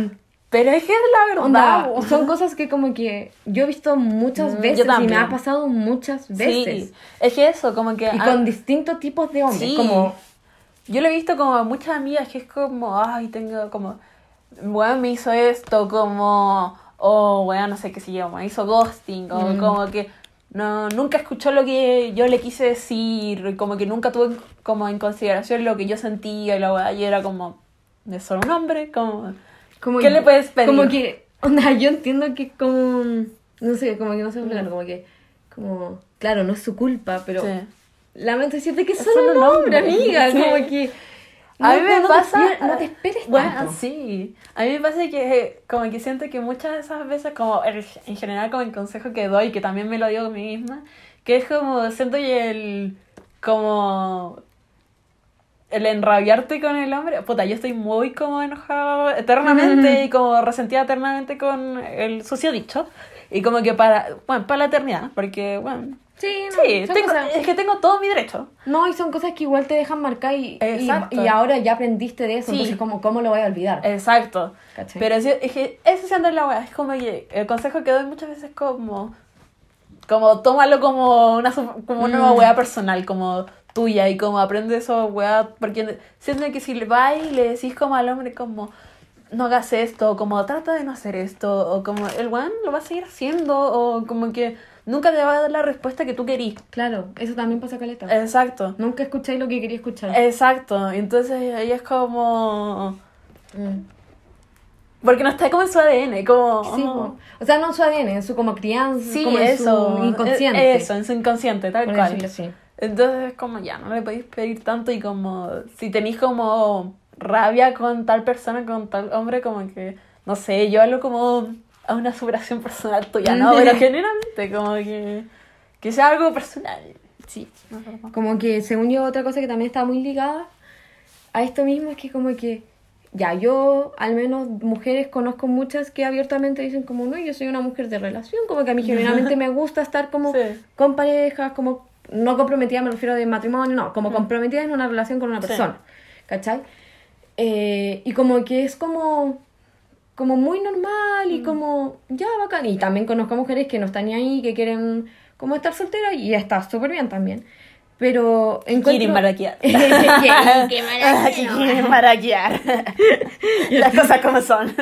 Pero es que es la verdad. Onda, <laughs> son cosas que como que yo he visto muchas Mm, veces y me ha pasado muchas veces. Sí. Es que eso, como que. Y ah, con distintos tipos de hombres, Sí. como... Yo lo he visto como a muchas amigas que es como, ay, tengo como. Bueno, me hizo esto, como. O, bueno, no sé qué sé yo, me hizo ghosting, o Mm. como que. No, nunca escuchó lo que yo le quise decir, como que nunca tuve como en consideración lo que yo sentía y la weá, y era como, es solo un hombre, como, Como ¿Qué le puedes pedir? Como que, onda, yo entiendo que como, no sé, como que no sé explicarlo, como que, como, claro, no es su culpa, pero Sí. lamento decirte que es solo un hombre, amiga, Sí. como que... A mí me no pasa. Te, no te esperes Bueno, tanto. sí. A mí me pasa que, como que siento que muchas de esas veces, como en en general, como el consejo que doy, que también me lo digo a mí misma, que es como, siento que el. como. El enrabiarte con el hombre. Puta, yo estoy muy como enojada eternamente y como resentida eternamente con el sucio dicho. Y como que para. bueno, para la eternidad, porque, bueno, Sí, no, Sí, tengo- cosas- es que tengo todo mi derecho. No, y son cosas que igual te dejan marcar y, y, ahora ya aprendiste de eso, Sí. entonces ¿cómo, ¿cómo lo voy a olvidar? Exacto. ¿Cachai? Pero sí, es que eso sí anda en la weá. Es como que el consejo que doy muchas veces es como. Como tómalo como una, como una Mm. weá personal, como tuya, y como aprende eso, weá. Porque siento que si le vas y le decís como al hombre, como no hagas esto, o como trata de no hacer esto, o como el weón lo va a seguir haciendo, o como que nunca te va a dar la respuesta que tú querís. Claro, eso también pasa caleta. Exacto. Nunca escucháis lo que quería escuchar. Exacto. Entonces ahí es como. Mm. Porque no está como en su ADN, como. Sí, po. o sea, no en su ADN, en su como crianza, Sí, como en eso. su inconsciente. Eso, en su inconsciente, tal por cual. decirlo así. Entonces es como ya, no le podéis pedir tanto y como si tenéis como rabia con tal persona, con tal hombre, como que, no sé, yo hablo como a una superación personal tuya, ¿no? <laughs> Pero generalmente como que, que sea algo personal. Sí. Como que, según yo, otra cosa que también está muy ligada a esto mismo es que como que, ya, yo, al menos mujeres, conozco muchas que abiertamente dicen como, no, yo soy una mujer de relación, como que a mí <laughs> generalmente me gusta estar como Sí. con parejas, como, no comprometida, me refiero de matrimonio, no, como comprometida en una relación con una Sí. persona, ¿cachai? Eh, y como que es como como muy normal y como ya bacán y también conozco mujeres que no están ni ahí que quieren como estar solteras y está súper bien también pero encuentro Quieren maraquear. <laughs> que, que Que <laughs> quieren maraquear. <laughs> Las cosas como son.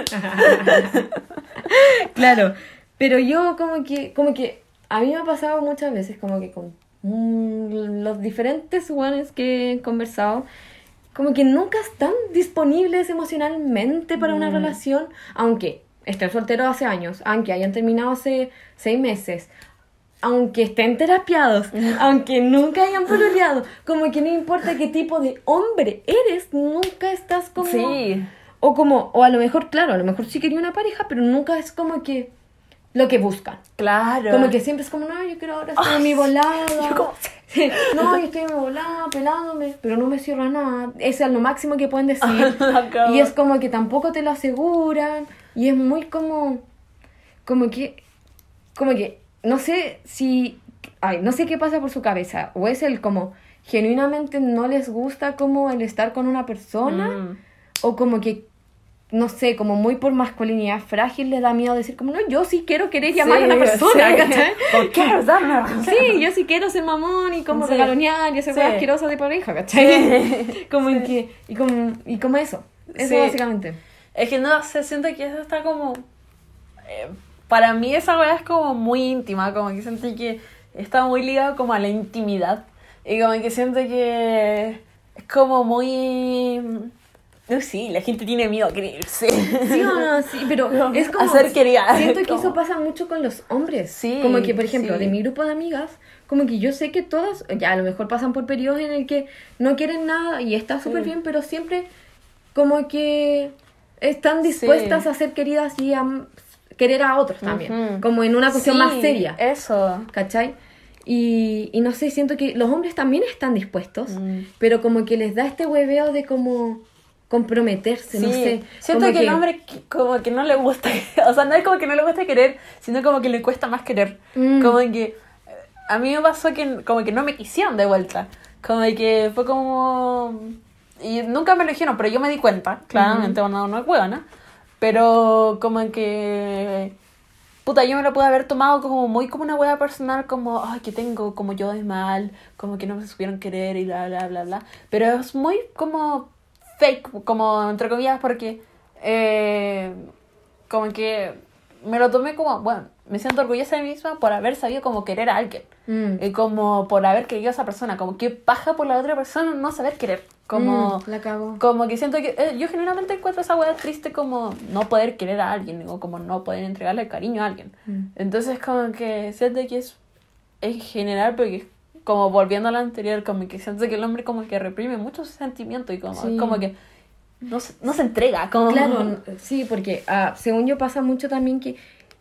claro pero yo como que como que a mí me ha pasado muchas veces como que con mm, los diferentes guanes que he conversado como que nunca están disponibles emocionalmente para una Mm. relación aunque estén solteros hace años aunque hayan terminado hace seis meses aunque estén terapiados, <laughs> aunque nunca hayan pololeado, como que no importa qué tipo de hombre eres, nunca estás como... Sí. O como, o a lo mejor, claro, a lo mejor sí quería una pareja, pero nunca es como que lo que buscan. Claro. Como que siempre es como, no, yo quiero ahora estar en mi volada. yo como- no, yo estoy en mi volada, pelándome, pero no me cierra nada. Eso es lo máximo que pueden decir. <laughs> Y es como que tampoco te lo aseguran. Y es muy como, como que, como que, no sé si, ay, no sé qué pasa por su cabeza. O es el como, genuinamente no les gusta como el estar con una persona. Mm. O como que, no sé, como muy por masculinidad frágil les da miedo decir como, no, yo sí quiero querer llamar a una persona, <laughs> <laughs> sí. ¿cachai? O quiero dar una razón. Sí, yo sí quiero ser mamón y como Sí. regalonear y hacer cosas asquerosas de pareja, ¿cachai? <laughs> como en que, y como, y como eso, eso Sí. básicamente. Es que no, se siente que eso está como. eh, para mí esa weá es como muy íntima, como que siento que está muy ligado como a la intimidad. Y como que siento que es como muy. No sí, la gente tiene miedo a creerse. Sí o no, sí, pero <laughs> No, es como... hacer querida. Siento que Como- eso pasa mucho con los hombres. Sí, Como que, por ejemplo, sí. de mi grupo de amigas, como que yo sé que todas, ya a lo mejor pasan por periodos en el que no quieren nada y está súper Sí. bien, pero siempre como que están dispuestas Sí. a ser queridas y a querer a otros también. Como en una cuestión más seria. Eso. ¿Cachai? Y, y no sé, siento que los hombres también están dispuestos, Mm. pero como que les da este hueveo de como comprometerse, no Sí, sé. siento como que, el hombre que- como que no le gusta, <laughs> o sea, no es como que no le gusta querer, sino como que le cuesta más querer. Mm. Como que a mí me pasó que como que no me quisieron de vuelta. Como que fue como y nunca me lo dijeron, pero yo me di cuenta, claramente, no es huevona, pero como que puta, yo me lo pude haber tomado como muy como una hueá personal, como, ay, que tengo como yo de mal, como que no me supieron querer y bla, bla, bla, bla. Pero es muy como fake, como entre comillas, porque eh, como que me lo tomé como, bueno, me siento orgullosa de mí misma por haber sabido como querer a alguien. Mm. Y como por haber querido a esa persona, como que paja por la otra persona no saber querer. Como, Mm, la cago. como que siento que eh, yo generalmente encuentro esa hueá triste como no poder querer a alguien o como no poder entregarle cariño a alguien. Mm. Entonces como que siento que es en general porque como volviendo a lo anterior como que siento que el hombre como que reprime mucho sus sentimientos y como, Sí. como que no se, no se entrega. Como... Claro, sí, porque ah, según yo pasa mucho también que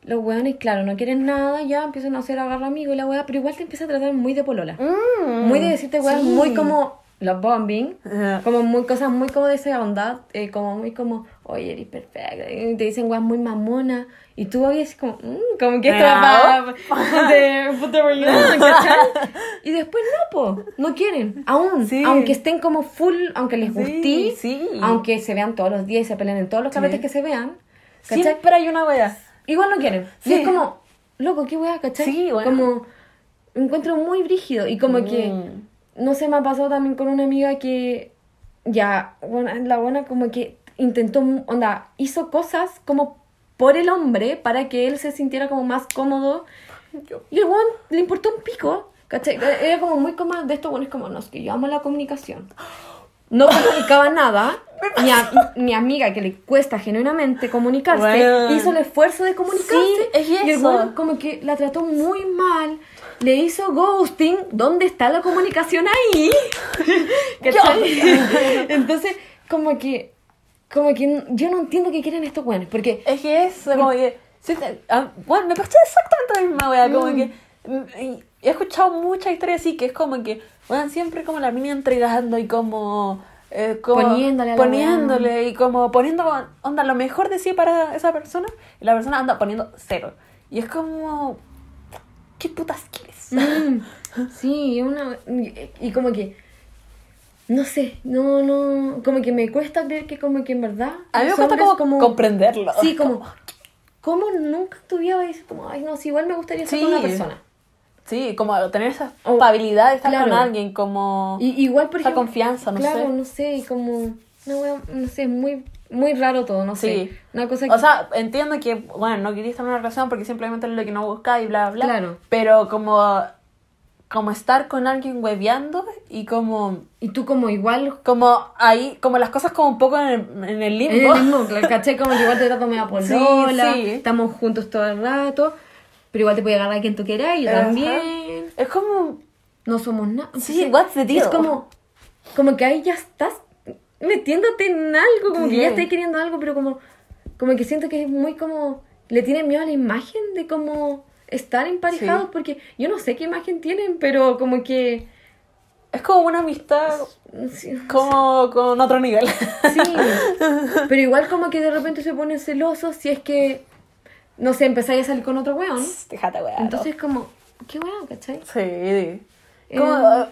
los weones, claro, no quieren nada, ya empiezan a hacer agarra amigos y la wea, pero igual te empieza a tratar muy de polola. Mm, muy de decirte sí. muy como los bombing, Ajá. como muy cosas muy como de esa onda, eh, como muy como, oye, eres perfecta, y te dicen weas muy mamona, y tú oyes como, mm, como que esto va para <laughs> puta. <laughs> Y después no, po, no quieren, aún, Sí. aunque estén como full, aunque les gustí, sí. aunque se vean todos los días y se peleen en todos los Sí. carretes que se vean, ¿cachai? Siempre hay una wea. Igual no quieren. Y es como, loco, qué wea, ¿cachai? Sí, bueno. Como, encuentro muy brígido. Y como que, Mm. No sé, me ha pasado también con una amiga que, ya, bueno, la buena como que intentó, onda, hizo cosas como por el hombre para que él se sintiera como más cómodo. Yo- Y el weón le importó un pico, ¿cachai? Era como muy como de estos buenos como, no, es que yo amo la comunicación. No comunicaba nada. Mi, a- mi amiga que le cuesta genuinamente comunicarse Bueno. hizo el esfuerzo de comunicarse. Sí, es Y el weón como que la trató muy mal. Le hizo ghosting. ¿Dónde está la comunicación ahí? <laughs> <laughs> Entonces, como que. Como que yo no entiendo qué quieren estos weones. Porque Es que eso, como que. sí, te- ah, bueno, me pasó exactamente la misma wea. Como Mm. que. mm, y He escuchado muchas historias así que es como que. Bueno, siempre como la mina entregando y como. eh, como Poniéndole a la poniéndole y como poniendo onda lo mejor de sí para esa persona y la persona anda poniendo cero y es como qué putas quieres Mm, sí, una. Y, y como que. No sé, no, no. Como que me cuesta creer que, como que en verdad. a mí me cuesta como, comprenderlo Sí, como. ¿Cómo nunca en tu vida vas a decir, como, ay, no, si igual me gustaría estar con una persona? sí como tener esa habilidad de estar claro. con alguien como Y, igual, por Esa ejemplo. confianza, no claro, sé. no sé, y como. No, no sé, muy, muy raro todo, no sé. Sí. Una cosa que. O sea, entiendo que, bueno, no querías estar en una relación porque simplemente es lo que no buscaba y bla, bla. Claro. Pero como, como estar con alguien hueveando y como, y tú, como igual. como ahí, como las cosas como un poco en el, en el En limbo. el mismo, claro, ¿cachai? Como que igual te trato media <laughs> Sí, polola, sí. estamos juntos todo el rato, pero igual te puede agarrar a quien tú quieras y yo Ajá. también. Es como, no somos nada. Sí, what's the deal? Es como, como que ahí ya estás metiéndote en algo, como que ya estás queriendo algo, pero como, como que siento que es muy como, le tienen miedo a la imagen de como estar emparejados, Sí. porque yo no sé qué imagen tienen, pero como que, es como una amistad sí, como con otro nivel. sí. pero igual como que de repente se ponen celosos si es que, no sé, empezáis a salir con otro weón, Déjate, weá. entonces como, ¿qué weón, cachai? Sí. Como, Eh,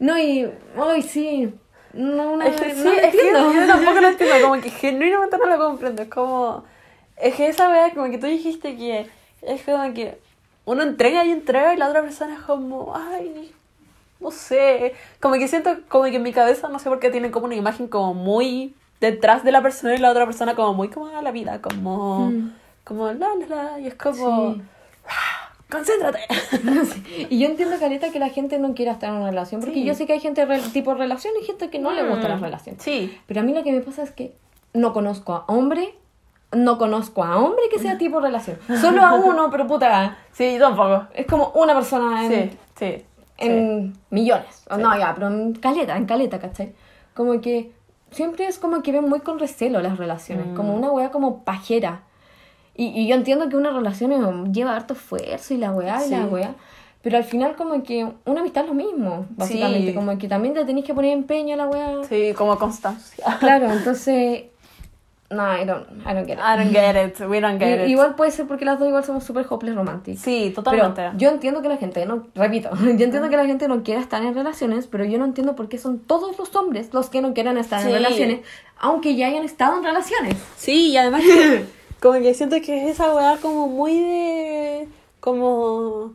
No, y, ay, sí, no, una, Es que no sí, lo es que entiendo. yo tampoco lo entiendo, como que <laughs> genuinamente no lo comprendo. Es como. Es que esa vez, como que tú dijiste que. Es como que uno entrega y entrega y la otra persona es como. Ay, no sé. Como que siento, como que en mi cabeza, no sé por qué tienen como una imagen como muy detrás de la persona y la otra persona como muy como a la vida, como. Mm. Como la la la. Y es como. Sí. ¡Concéntrate! <laughs> Sí. Y yo entiendo, Caleta, que la gente no quiera estar en una relación, porque Sí. yo sé que hay gente re- tipo relación y gente que no le gusta las Mm, relaciones. Sí. Pero a mí lo que me pasa es que no conozco a hombre, no conozco a hombre que sea tipo relación. Solo a uno, <laughs> pero puta, Sí, tampoco. es como una persona en, Sí, sí. en millones. O No, ya, pero en caleta, en caleta, ¿cachai? Como que siempre es como que ven muy con recelo las relaciones, Mm. como una wea como pajera. Y, y yo entiendo que una relación lleva harto esfuerzo y la weá y la Sí. weá. Pero al final como que una amistad es lo mismo, básicamente. Sí. Como que también te tenés que poner empeño a la weá. Sí, como constancia. <laughs> Claro, entonces... No, I don't, I don't get it. I don't get it. We don't get I- it. Igual puede ser porque las dos igual somos súper hopeless romantic. Sí, Pero totalmente. yo entiendo que la gente, no, repito, <laughs> yo entiendo que la gente no quiera estar en relaciones, pero yo no entiendo por qué son todos los hombres los que no quieran estar Sí. en relaciones, aunque ya hayan estado en relaciones. Sí, y además <laughs> como que siento que es esa weá como muy de... Como...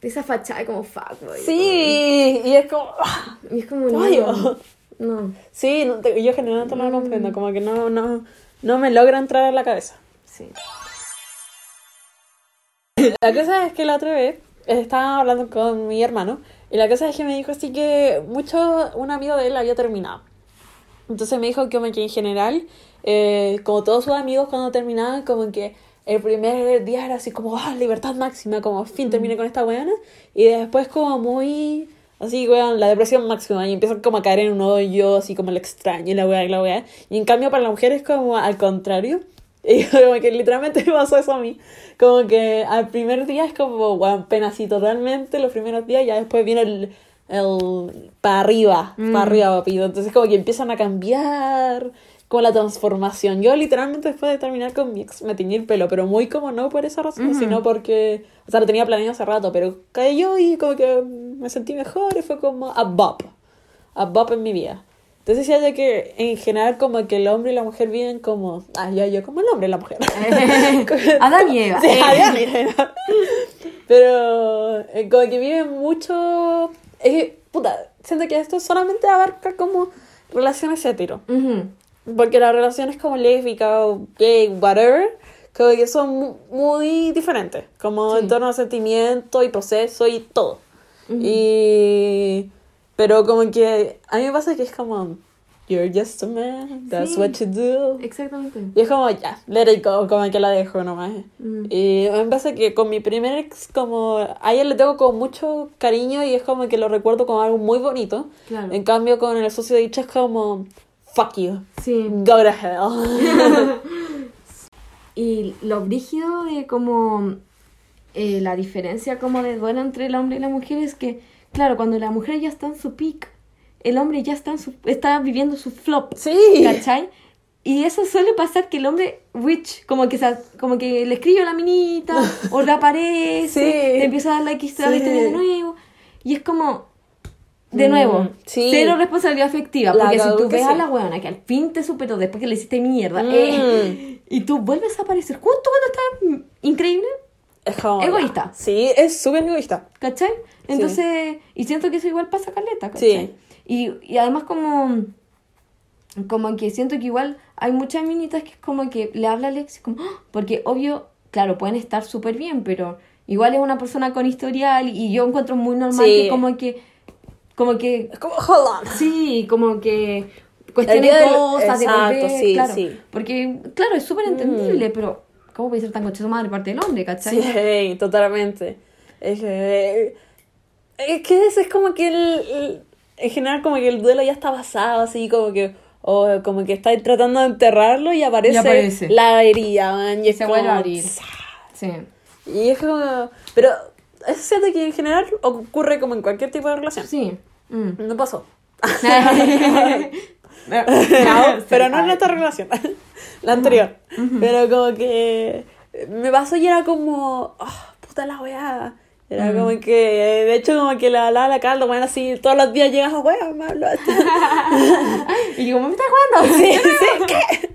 De esa fachada como fuckboy. Sí, y es como... <laughs> Y es como, no, no, Sí, no te- yo generalmente no lo comprendo, como que no, no, no me logra entrar a la cabeza. sí. La cosa es que la otra vez estaba hablando con mi hermano y la cosa es que me dijo así que mucho, un amigo de él había terminado. Entonces me dijo que como que en general, eh, como todos sus amigos cuando terminaban, como que el primer día era así como, ah, libertad máxima, como fin, terminé con esta weona. Y después como muy, así, weón, la depresión máxima. Y empiezan como a caer en un hoyo, así como el extraño la weá la weá. Y en cambio para la mujer es como al contrario. <laughs> Y como que literalmente me pasó eso a mí. Como que al primer día es como, weón, pena así totalmente, los primeros días, ya después viene el el para arriba, Mm. para arriba, papito. Entonces como que empiezan a cambiar con la transformación. Yo literalmente después de terminar con mi ex me teñí el pelo, pero muy como no por esa razón, Ujú. sino porque, o sea, lo tenía planeado hace rato, pero cayó y como que me sentí mejor y fue como a bop, a bop en mi vida. Entonces decía yo que en general como que el hombre y la mujer viven como, ah, yo, yo como el hombre y la mujer. <laughs> <laughs> Adán y Eva. <laughs> Sí, Adán y Eva. Pero eh, como que viven mucho... Es que, puta, siento que esto solamente abarca como relaciones hetero. Ujú. Porque las relaciones como lésbica o gay, whatever, como que son mu- muy diferentes. Como Sí. en torno a sentimiento y proceso y todo. Ujú. Y... Pero como que a mí me pasa que es como... You're just a man, that's Sí. what you do. Exactamente. Y es como, ya, let it go, como que la dejo nomás. Mm. Y me pasa que con mi primer ex, como, a ella le tengo como mucho cariño y es como que lo recuerdo como algo muy bonito. Claro. En cambio, con el socio de dicha es como, fuck you, Sí. go to hell. <laughs> Y lo brígido de como eh, la diferencia como de duelo entre el hombre y la mujer es que, claro, cuando la mujer ya está en su peak, el hombre ya está, en su, está viviendo su flop. sí. ¿Cachai? Y eso suele pasar que el hombre witch, como que, como que le escribe a la minita, <laughs> o reaparece, Sí. le empieza a dar like a la Sí. de nuevo. Y es como, de Mm, nuevo, sí. cero responsabilidad afectiva. La Porque si tú ves sí. a la weona que al fin te superó después que le hiciste mierda, Mm. eh, y tú vuelves a aparecer justo cuando está increíble, Egoísta. Sí, es súper egoísta. ¿cachai? Entonces, y siento que eso igual pasa caleta, Sí. Y, y además como, como que siento que igual hay muchas minitas que es como que le habla a Alex, como, ¡ah! porque obvio, claro, pueden estar súper bien, pero igual es una persona con historial y yo encuentro muy normal Sí. que como que, como que, Es como, hold on. sí, como que día del- cosas, Exacto, devolver, sí, claro, sí. porque, claro, es súper entendible, pero ¿cómo puede ser tan concha su madre parte del hombre, cachai? Sí, <laughs> totalmente. Es que, es que es como que el, el- en general como que el duelo ya está basado así como que o como que está tratando de enterrarlo y aparece, Y aparece. la herida, man, y es Se como, vuelve a abrir. Sí. Y es como, pero eso siento que en general ocurre como en cualquier tipo de relación. Sí. Mm. No pasó. <laughs> Pero, <laughs> pero no en esta relación, <laughs> la anterior. Pero como que me pasó y era como, ah, puta la weá. Era Mm. como que, de hecho, como que la hablaba la Carla, bueno, así todos los días llegas a weá, me habló <laughs> y yo, ¿cómo me estás jugando? Sí, <laughs> sí, ¿qué?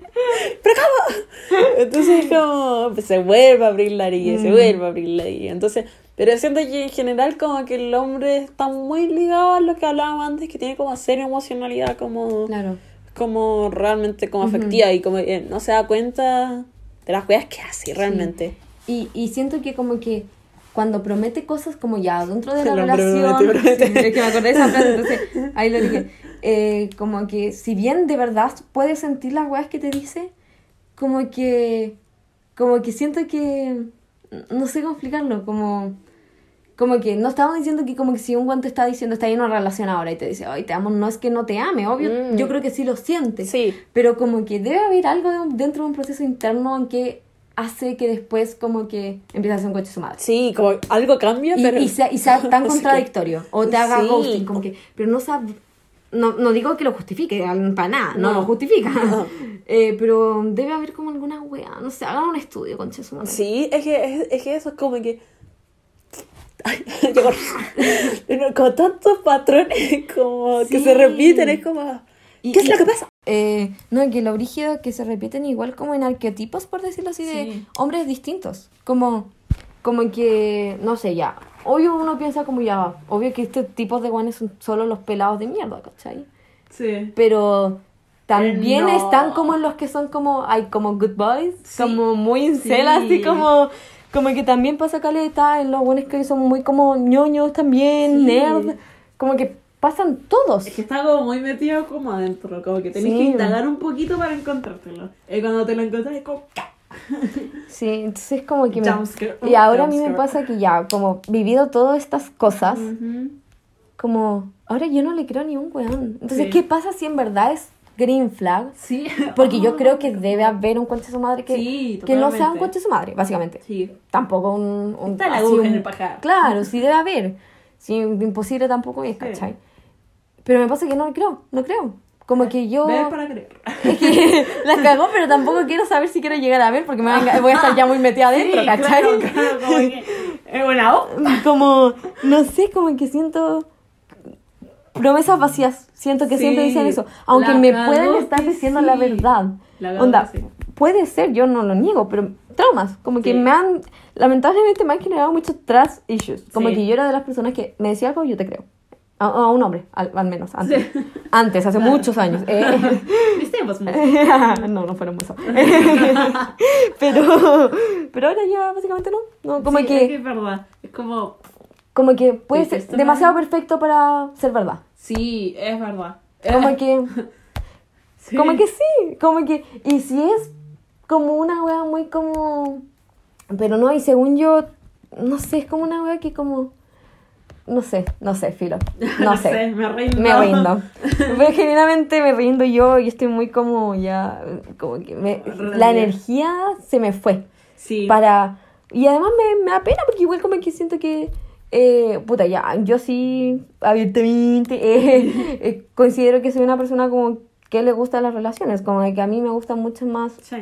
¿Pero cómo? Entonces, como, pues, se vuelve a abrir la herida, se Mm. vuelve a abrir la herida. Entonces, pero siento que en general, como que el hombre está muy ligado a lo que hablábamos antes, que tiene como cero emocionalidad, como Claro. como realmente como afectiva y como que no se da cuenta de las cosas que hace realmente. Y, y siento que como que cuando promete cosas como ya dentro de la <laughs> relación... promete, promete. <laughs> Sí, es que me acordé de esa frase, entonces ahí lo dije. Eh, como que si bien de verdad puedes sentir las weas que te dice, como que... Como que siento que... No sé cómo explicarlo, como... Como que no estamos diciendo que como que si un guante está diciendo está en una relación ahora y te dice, ay, te amo, no es que no te ame, obvio, Mm. yo creo que sí lo siente. Sí. Pero como que debe haber algo de- dentro de un proceso interno en que hace que después como que empiece a ser un coche su madre. Sí, como algo cambia, Y, pero... y sea, y sea <laughs> tan contradictorio. O te haga Sí. ghosting, como que... Pero no sabe... No, no digo que lo justifique, para nada, no, No. lo justifica. <laughs> No. <laughs> Eh, pero debe haber como alguna wea, no sé, hagan un estudio, concha su madre. Sí, es que, es, es que eso es como que... Ay, llegó. Con tantos patrones como que se repiten, es como... Y- ¿Qué es y- lo que pasa? Eh, no, que lo brígido que se repiten igual como en arquetipos, por decirlo así, de hombres distintos. Como, como que, no sé, ya. Obvio uno piensa como ya, obvio que este tipo de guanes son solo los pelados de mierda, ¿cachai? Sí. Pero también no. están como en los que son como, hay como good boys, Sí. como muy incel, Sí. así como, como que también pasa caleta, en los buenos que son muy como ñoños también, nerd, como que pasan todos. Es que está como muy metido como adentro, como que tenés Sí. que indagar un poquito para encontrártelo. Y cuando te lo encuentras es como... <laughs> Sí, entonces como que me... Y ahora a mí me pasa que ya, como vivido todas estas cosas, como ahora yo no le creo ni un weón. Entonces, Sí. ¿qué pasa si en verdad es green flag? Sí. <laughs> Porque yo <laughs> creo que debe haber un conche su madre que, Sí, que no sea un totalmente. conche su madre, básicamente. Sí. Tampoco un... un Está la aguja un- en el pajar. Claro, sí debe haber. Sí, imposible tampoco es, ¿cachai? Pero me pasa que no creo, no creo. Como que yo... Ver para creer. Es que <laughs> la cagó, pero tampoco quiero saber si quiero llegar a ver porque me voy a, estar ya muy metida adentro, Sí, ¿cachai? claro, claro, como que es onda. <laughs> Como, no sé, como que siento promesas vacías. Siento que Sí, siempre dicen eso. Aunque me pueden estar diciendo sí. la verdad. La cagó Onda, puede ser, yo no lo niego, pero traumas. Como que me han, lamentablemente me han generado muchos trust issues. Como que yo era de las personas que me decía algo, yo te creo. A, a un hombre, al, al menos, antes. Sí. Antes, hace muchos años. Eh, <laughs> Mis tiempos, <laughs> no, no fueron eso. <laughs> pero, pero ahora ya básicamente no. no como Sí, que... es que es verdad. Es como. Como que puede ser demasiado perfecto para ser verdad. Sí, es verdad. Como que, Sí. como que sí, como que, y si es como una wea muy como, pero no, y según yo, no sé, es como una wea que como, no sé, no sé, filo, <laughs> no, sé. me rindo. Me rindo. <laughs> Pero genuinamente me rindo yo y estoy muy como ya, como que me- la energía se me fue Sí. para y además me, me da pena porque igual como que siento que eh, puta ya yo sí abiertamente <laughs> eh, eh, considero que soy una persona como que le gustan las relaciones como que a mí me gustan mucho más Sí,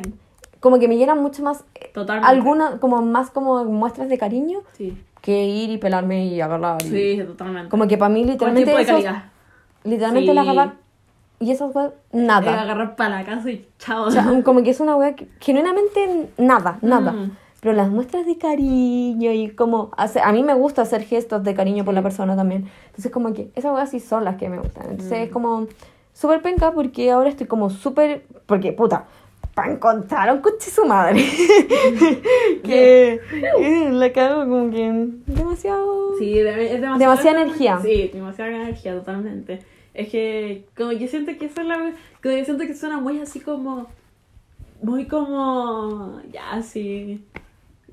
como que me llenan mucho más eh, Totalmente. algunas como más como muestras de cariño Sí. Que ir y pelarme y agarrar y- Sí, totalmente. como que para mí Con literalmente tiempo de esos- literalmente Sí. el agarrar y fue Eh, nada agarrar para la casa y chao. o sea, como que es una wea que genuinamente nada, nada. Mm. Pero las muestras de cariño y como hace, a mí me gusta hacer gestos de cariño por la persona también. Entonces como que esas weas sí son las que me gustan. Entonces Mm. es como súper penca porque ahora estoy como súper, porque puta, para encontrar un coche su madre. <laughs> que la cago como que demasiado... Sí, es demasiado, Demasiada energía. Sí, demasiada energía, totalmente. Es que, como yo siento que eso es la. Como yo siento que suena muy así como. Muy como. Ya, así.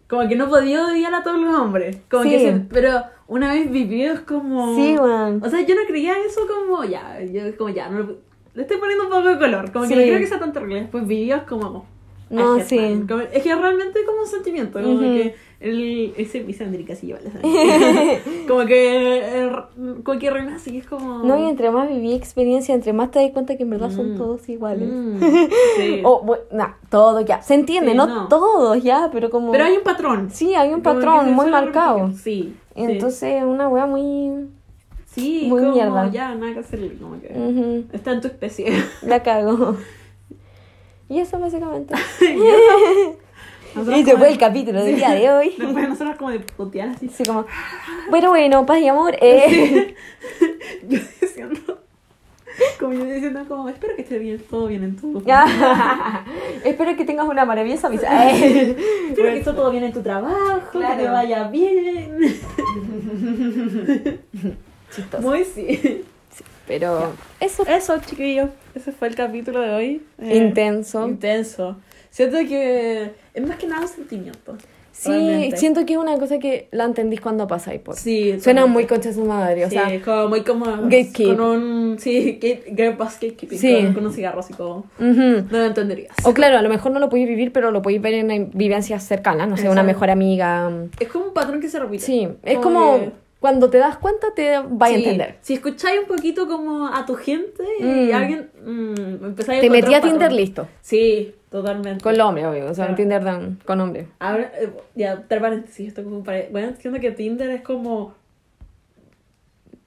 Como que no podía odiar a todos los hombres. Como Sí. que se- pero una vez vivido es como. Sí, weón. O sea, yo no creía eso como. Ya, yo como ya. No, le estoy poniendo un poco de color. Como Sí. que no creo que sea tan terrible. Después vivido es como. No, ay, qué sí. Como- es que realmente como un sentimiento. Como Ujú. que el, ese misandrica sí la Como que cualquier reina así es como. No, y entre más viví experiencia, entre más te das cuenta que en verdad son Mm. todos iguales. Mm, <laughs> sí. O, bueno, nah, todo ya. Se entiende, Sí, no, no. todos ya, pero como. Pero hay un patrón. Sí, hay un patrón muy marcado. Sí. sí. Entonces, una wea muy. Sí, muy como mierda. ya, nada que hacerle. Como que. Está en tu especie. <laughs> la cago. <laughs> Y eso básicamente. <laughs> y eso. Y se fue el capítulo del día de hoy. Después nosotros como de putear así. Así como. Bueno, bueno, paz y amor. Eh. Yo diciendo. Como yo diciendo, como, espero que esté bien, todo bien en tu. Espero que tengas una maravillosa. Eh. Espero que esté todo bien en tu trabajo, Claro. que te vaya bien. Chistoso. Muy sí. Pero eso. Eso, chiquillos. Ese fue el capítulo de hoy. Eh, Intenso. Intenso. Siento que es más que nada un sentimiento. Sí, realmente. siento que es una cosa que la entendís cuando pasáis por. Sí, Suena muy concha su madre, o Sí, sea. como muy como Gatekeep. con un sí, gate, girlboss gatekeeping, Sí. con, con un cigarro así como ujú. no lo entenderías. O claro, a lo mejor no lo podéis vivir, pero lo podéis ver en vivencias cercanas, no sé, una Exacto. mejor amiga. Es como un patrón que se repite. Sí, es como que- cuando te das cuenta te vas a entender. Si escucháis un poquito como a tu gente y Mm. alguien mm, empezáis a Te metí a patrón. Tinder listo. Sí, totalmente. Con los hombres, obvio. O sea, Claro. Tinder dan con hombres. Ahora, eh, ya, entre paréntesis, esto como para... Bueno, siento que Tinder es como...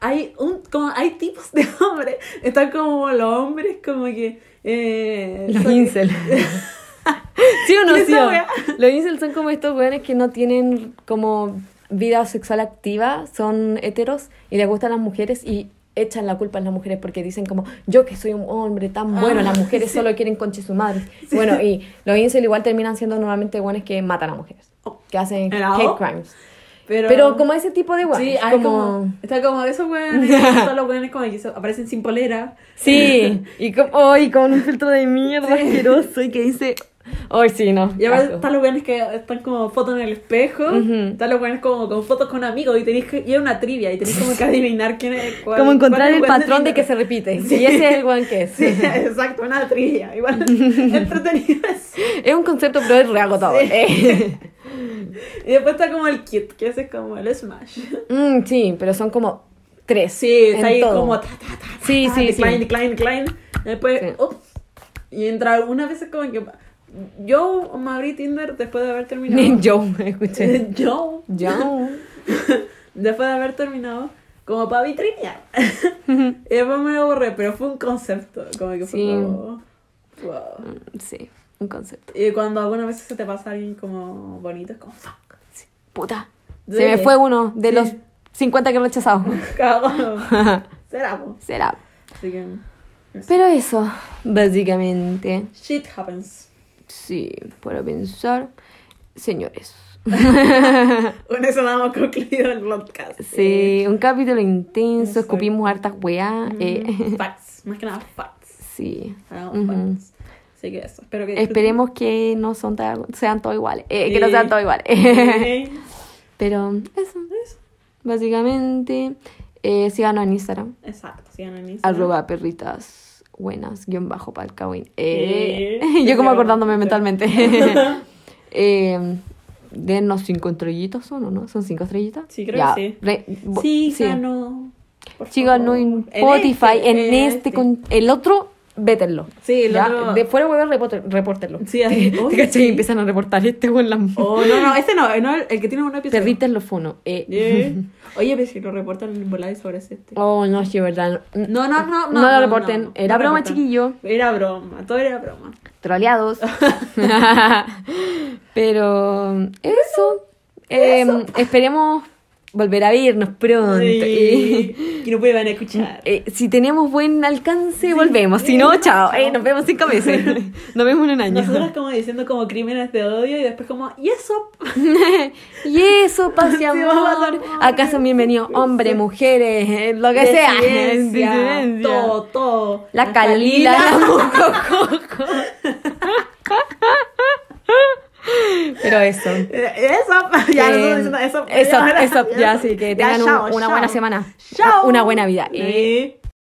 Hay un como hay tipos de hombres. Están como los hombres como que... Eh, Los son- incel. <laughs> ¿Sí o no? ¿Qué es Sí, o-? Los incel son como estos weones que no tienen como vida sexual activa, son heteros y les gustan las mujeres y echan la culpa a las mujeres porque dicen como yo que soy un hombre tan bueno, Ah, las mujeres sí. solo quieren conche su madre. Bueno, y los incel igual terminan siendo normalmente buenos que matan a mujeres, Oh. que hacen ¿Era hate crimes. Pero, Pero como ese tipo de weones. Sí, hay como... Está como esos weones, <laughs> todos los weones como que aparecen sin polera. Sí, y como, oh, y con un filtro de mierda asqueroso y que dice, ay sí, no. Y ahora asco". están los weones que están como fotos en el espejo. Ujú. Están los weones como con fotos con amigos y tenéis que y es una trivia y tenéis como que <laughs> adivinar quién es cuál. Como encontrar cuál el weón patrón de que se repite. <laughs> Sí. Y ese es el one que es. Sí, exacto, una trivia. Igual <laughs> entretenido es. Es un concepto, pero es reagotador. Sí. Eh. Y después está como el kit, que ese es como el smash. Mm, sí, pero son como tres. Sí, está ahí todo. como ta, ta, ta, ta, Sí, sí, decline, sí. decline, decline. Después, Sí. ups. Y entra algunas veces como que. Yo me abrí Tinder después de haber terminado. <laughs> Yo, escuché. Yo. Yo. <laughs> Después de haber terminado, como para vitrinear. y después me lo borré, pero fue un concepto. Como que fue Sí. como. Wow. Sí, un concepto. Y cuando algunas veces se te pasa alguien como bonito, es como fuck. Puta. Se Duele. me fue uno de Sí. los 50 que he rechazado. <laughs> Cagón. Será, po. Será. Así que. Pero eso, básicamente. Shit happens. Sí, para pensar. Señores. <laughs> Con eso damos concluido el podcast. Sí, un capítulo intenso, escupimos hartas weá. eh, Mm, <laughs> Facts. Más que nada facts. sí. Facts. Así que eso. Espero que Esperemos que no son ta- sean todos iguales. eh, que no sean todos iguales. <laughs> Pero eso, Eso. básicamente. Eh, síganos en Instagram. Exacto. Sigan en Instagram. Arroba perritas buenas, guion bajo palcawin. Eh, <laughs> Eh, yo como acordándome mentalmente. <laughs> eh, denos cinco estrellitas, ¿son o no? ¿Son cinco estrellitas? Sí, creo Ya, que sí. re- Sí, sí. Síganos en Spotify, en, este, este. con el otro, vétenlo. Sí, el ¿ya? otro- De fuera huevo, repórtenlo. Sí, así. ¿Te <laughs> Uy, cachai? sí. Empiezan a reportar este con las Oh, no, no, ese no, no, el que tiene un episodio. perritas los fonos. Eh. <laughs> Yeah. Oye, pero si lo reportan en volada sobre este. Oh, no, sí, verdad. No, no, no, no. No lo reporten. no, Era no broma, reportan. chiquillo. Era broma, todo era broma. troleados. <laughs> Pero eso. Eh, esperemos volver a vernos pronto. Sí, que no puedan escuchar. eh, si tenemos buen alcance, volvemos. Si no, chao. Eh, nos vemos cinco meses. <laughs> Nos vemos en un año. Nosotros como diciendo como crímenes de odio y después como, y eso. <laughs> Y eso, paz y <laughs> amor. Acá son bienvenidos hombres, mujeres, eh, lo que sea. Todo, todo. La Calila, la Mocococo. Pero <laughs> eso. Eh, Eso, ya Eh, nosotros diciendo eso. eso, Ya, eso, ya, sí, que Ya, tengan un- una chao. buena semana. Chao. Una buena vida. Eh, Sí.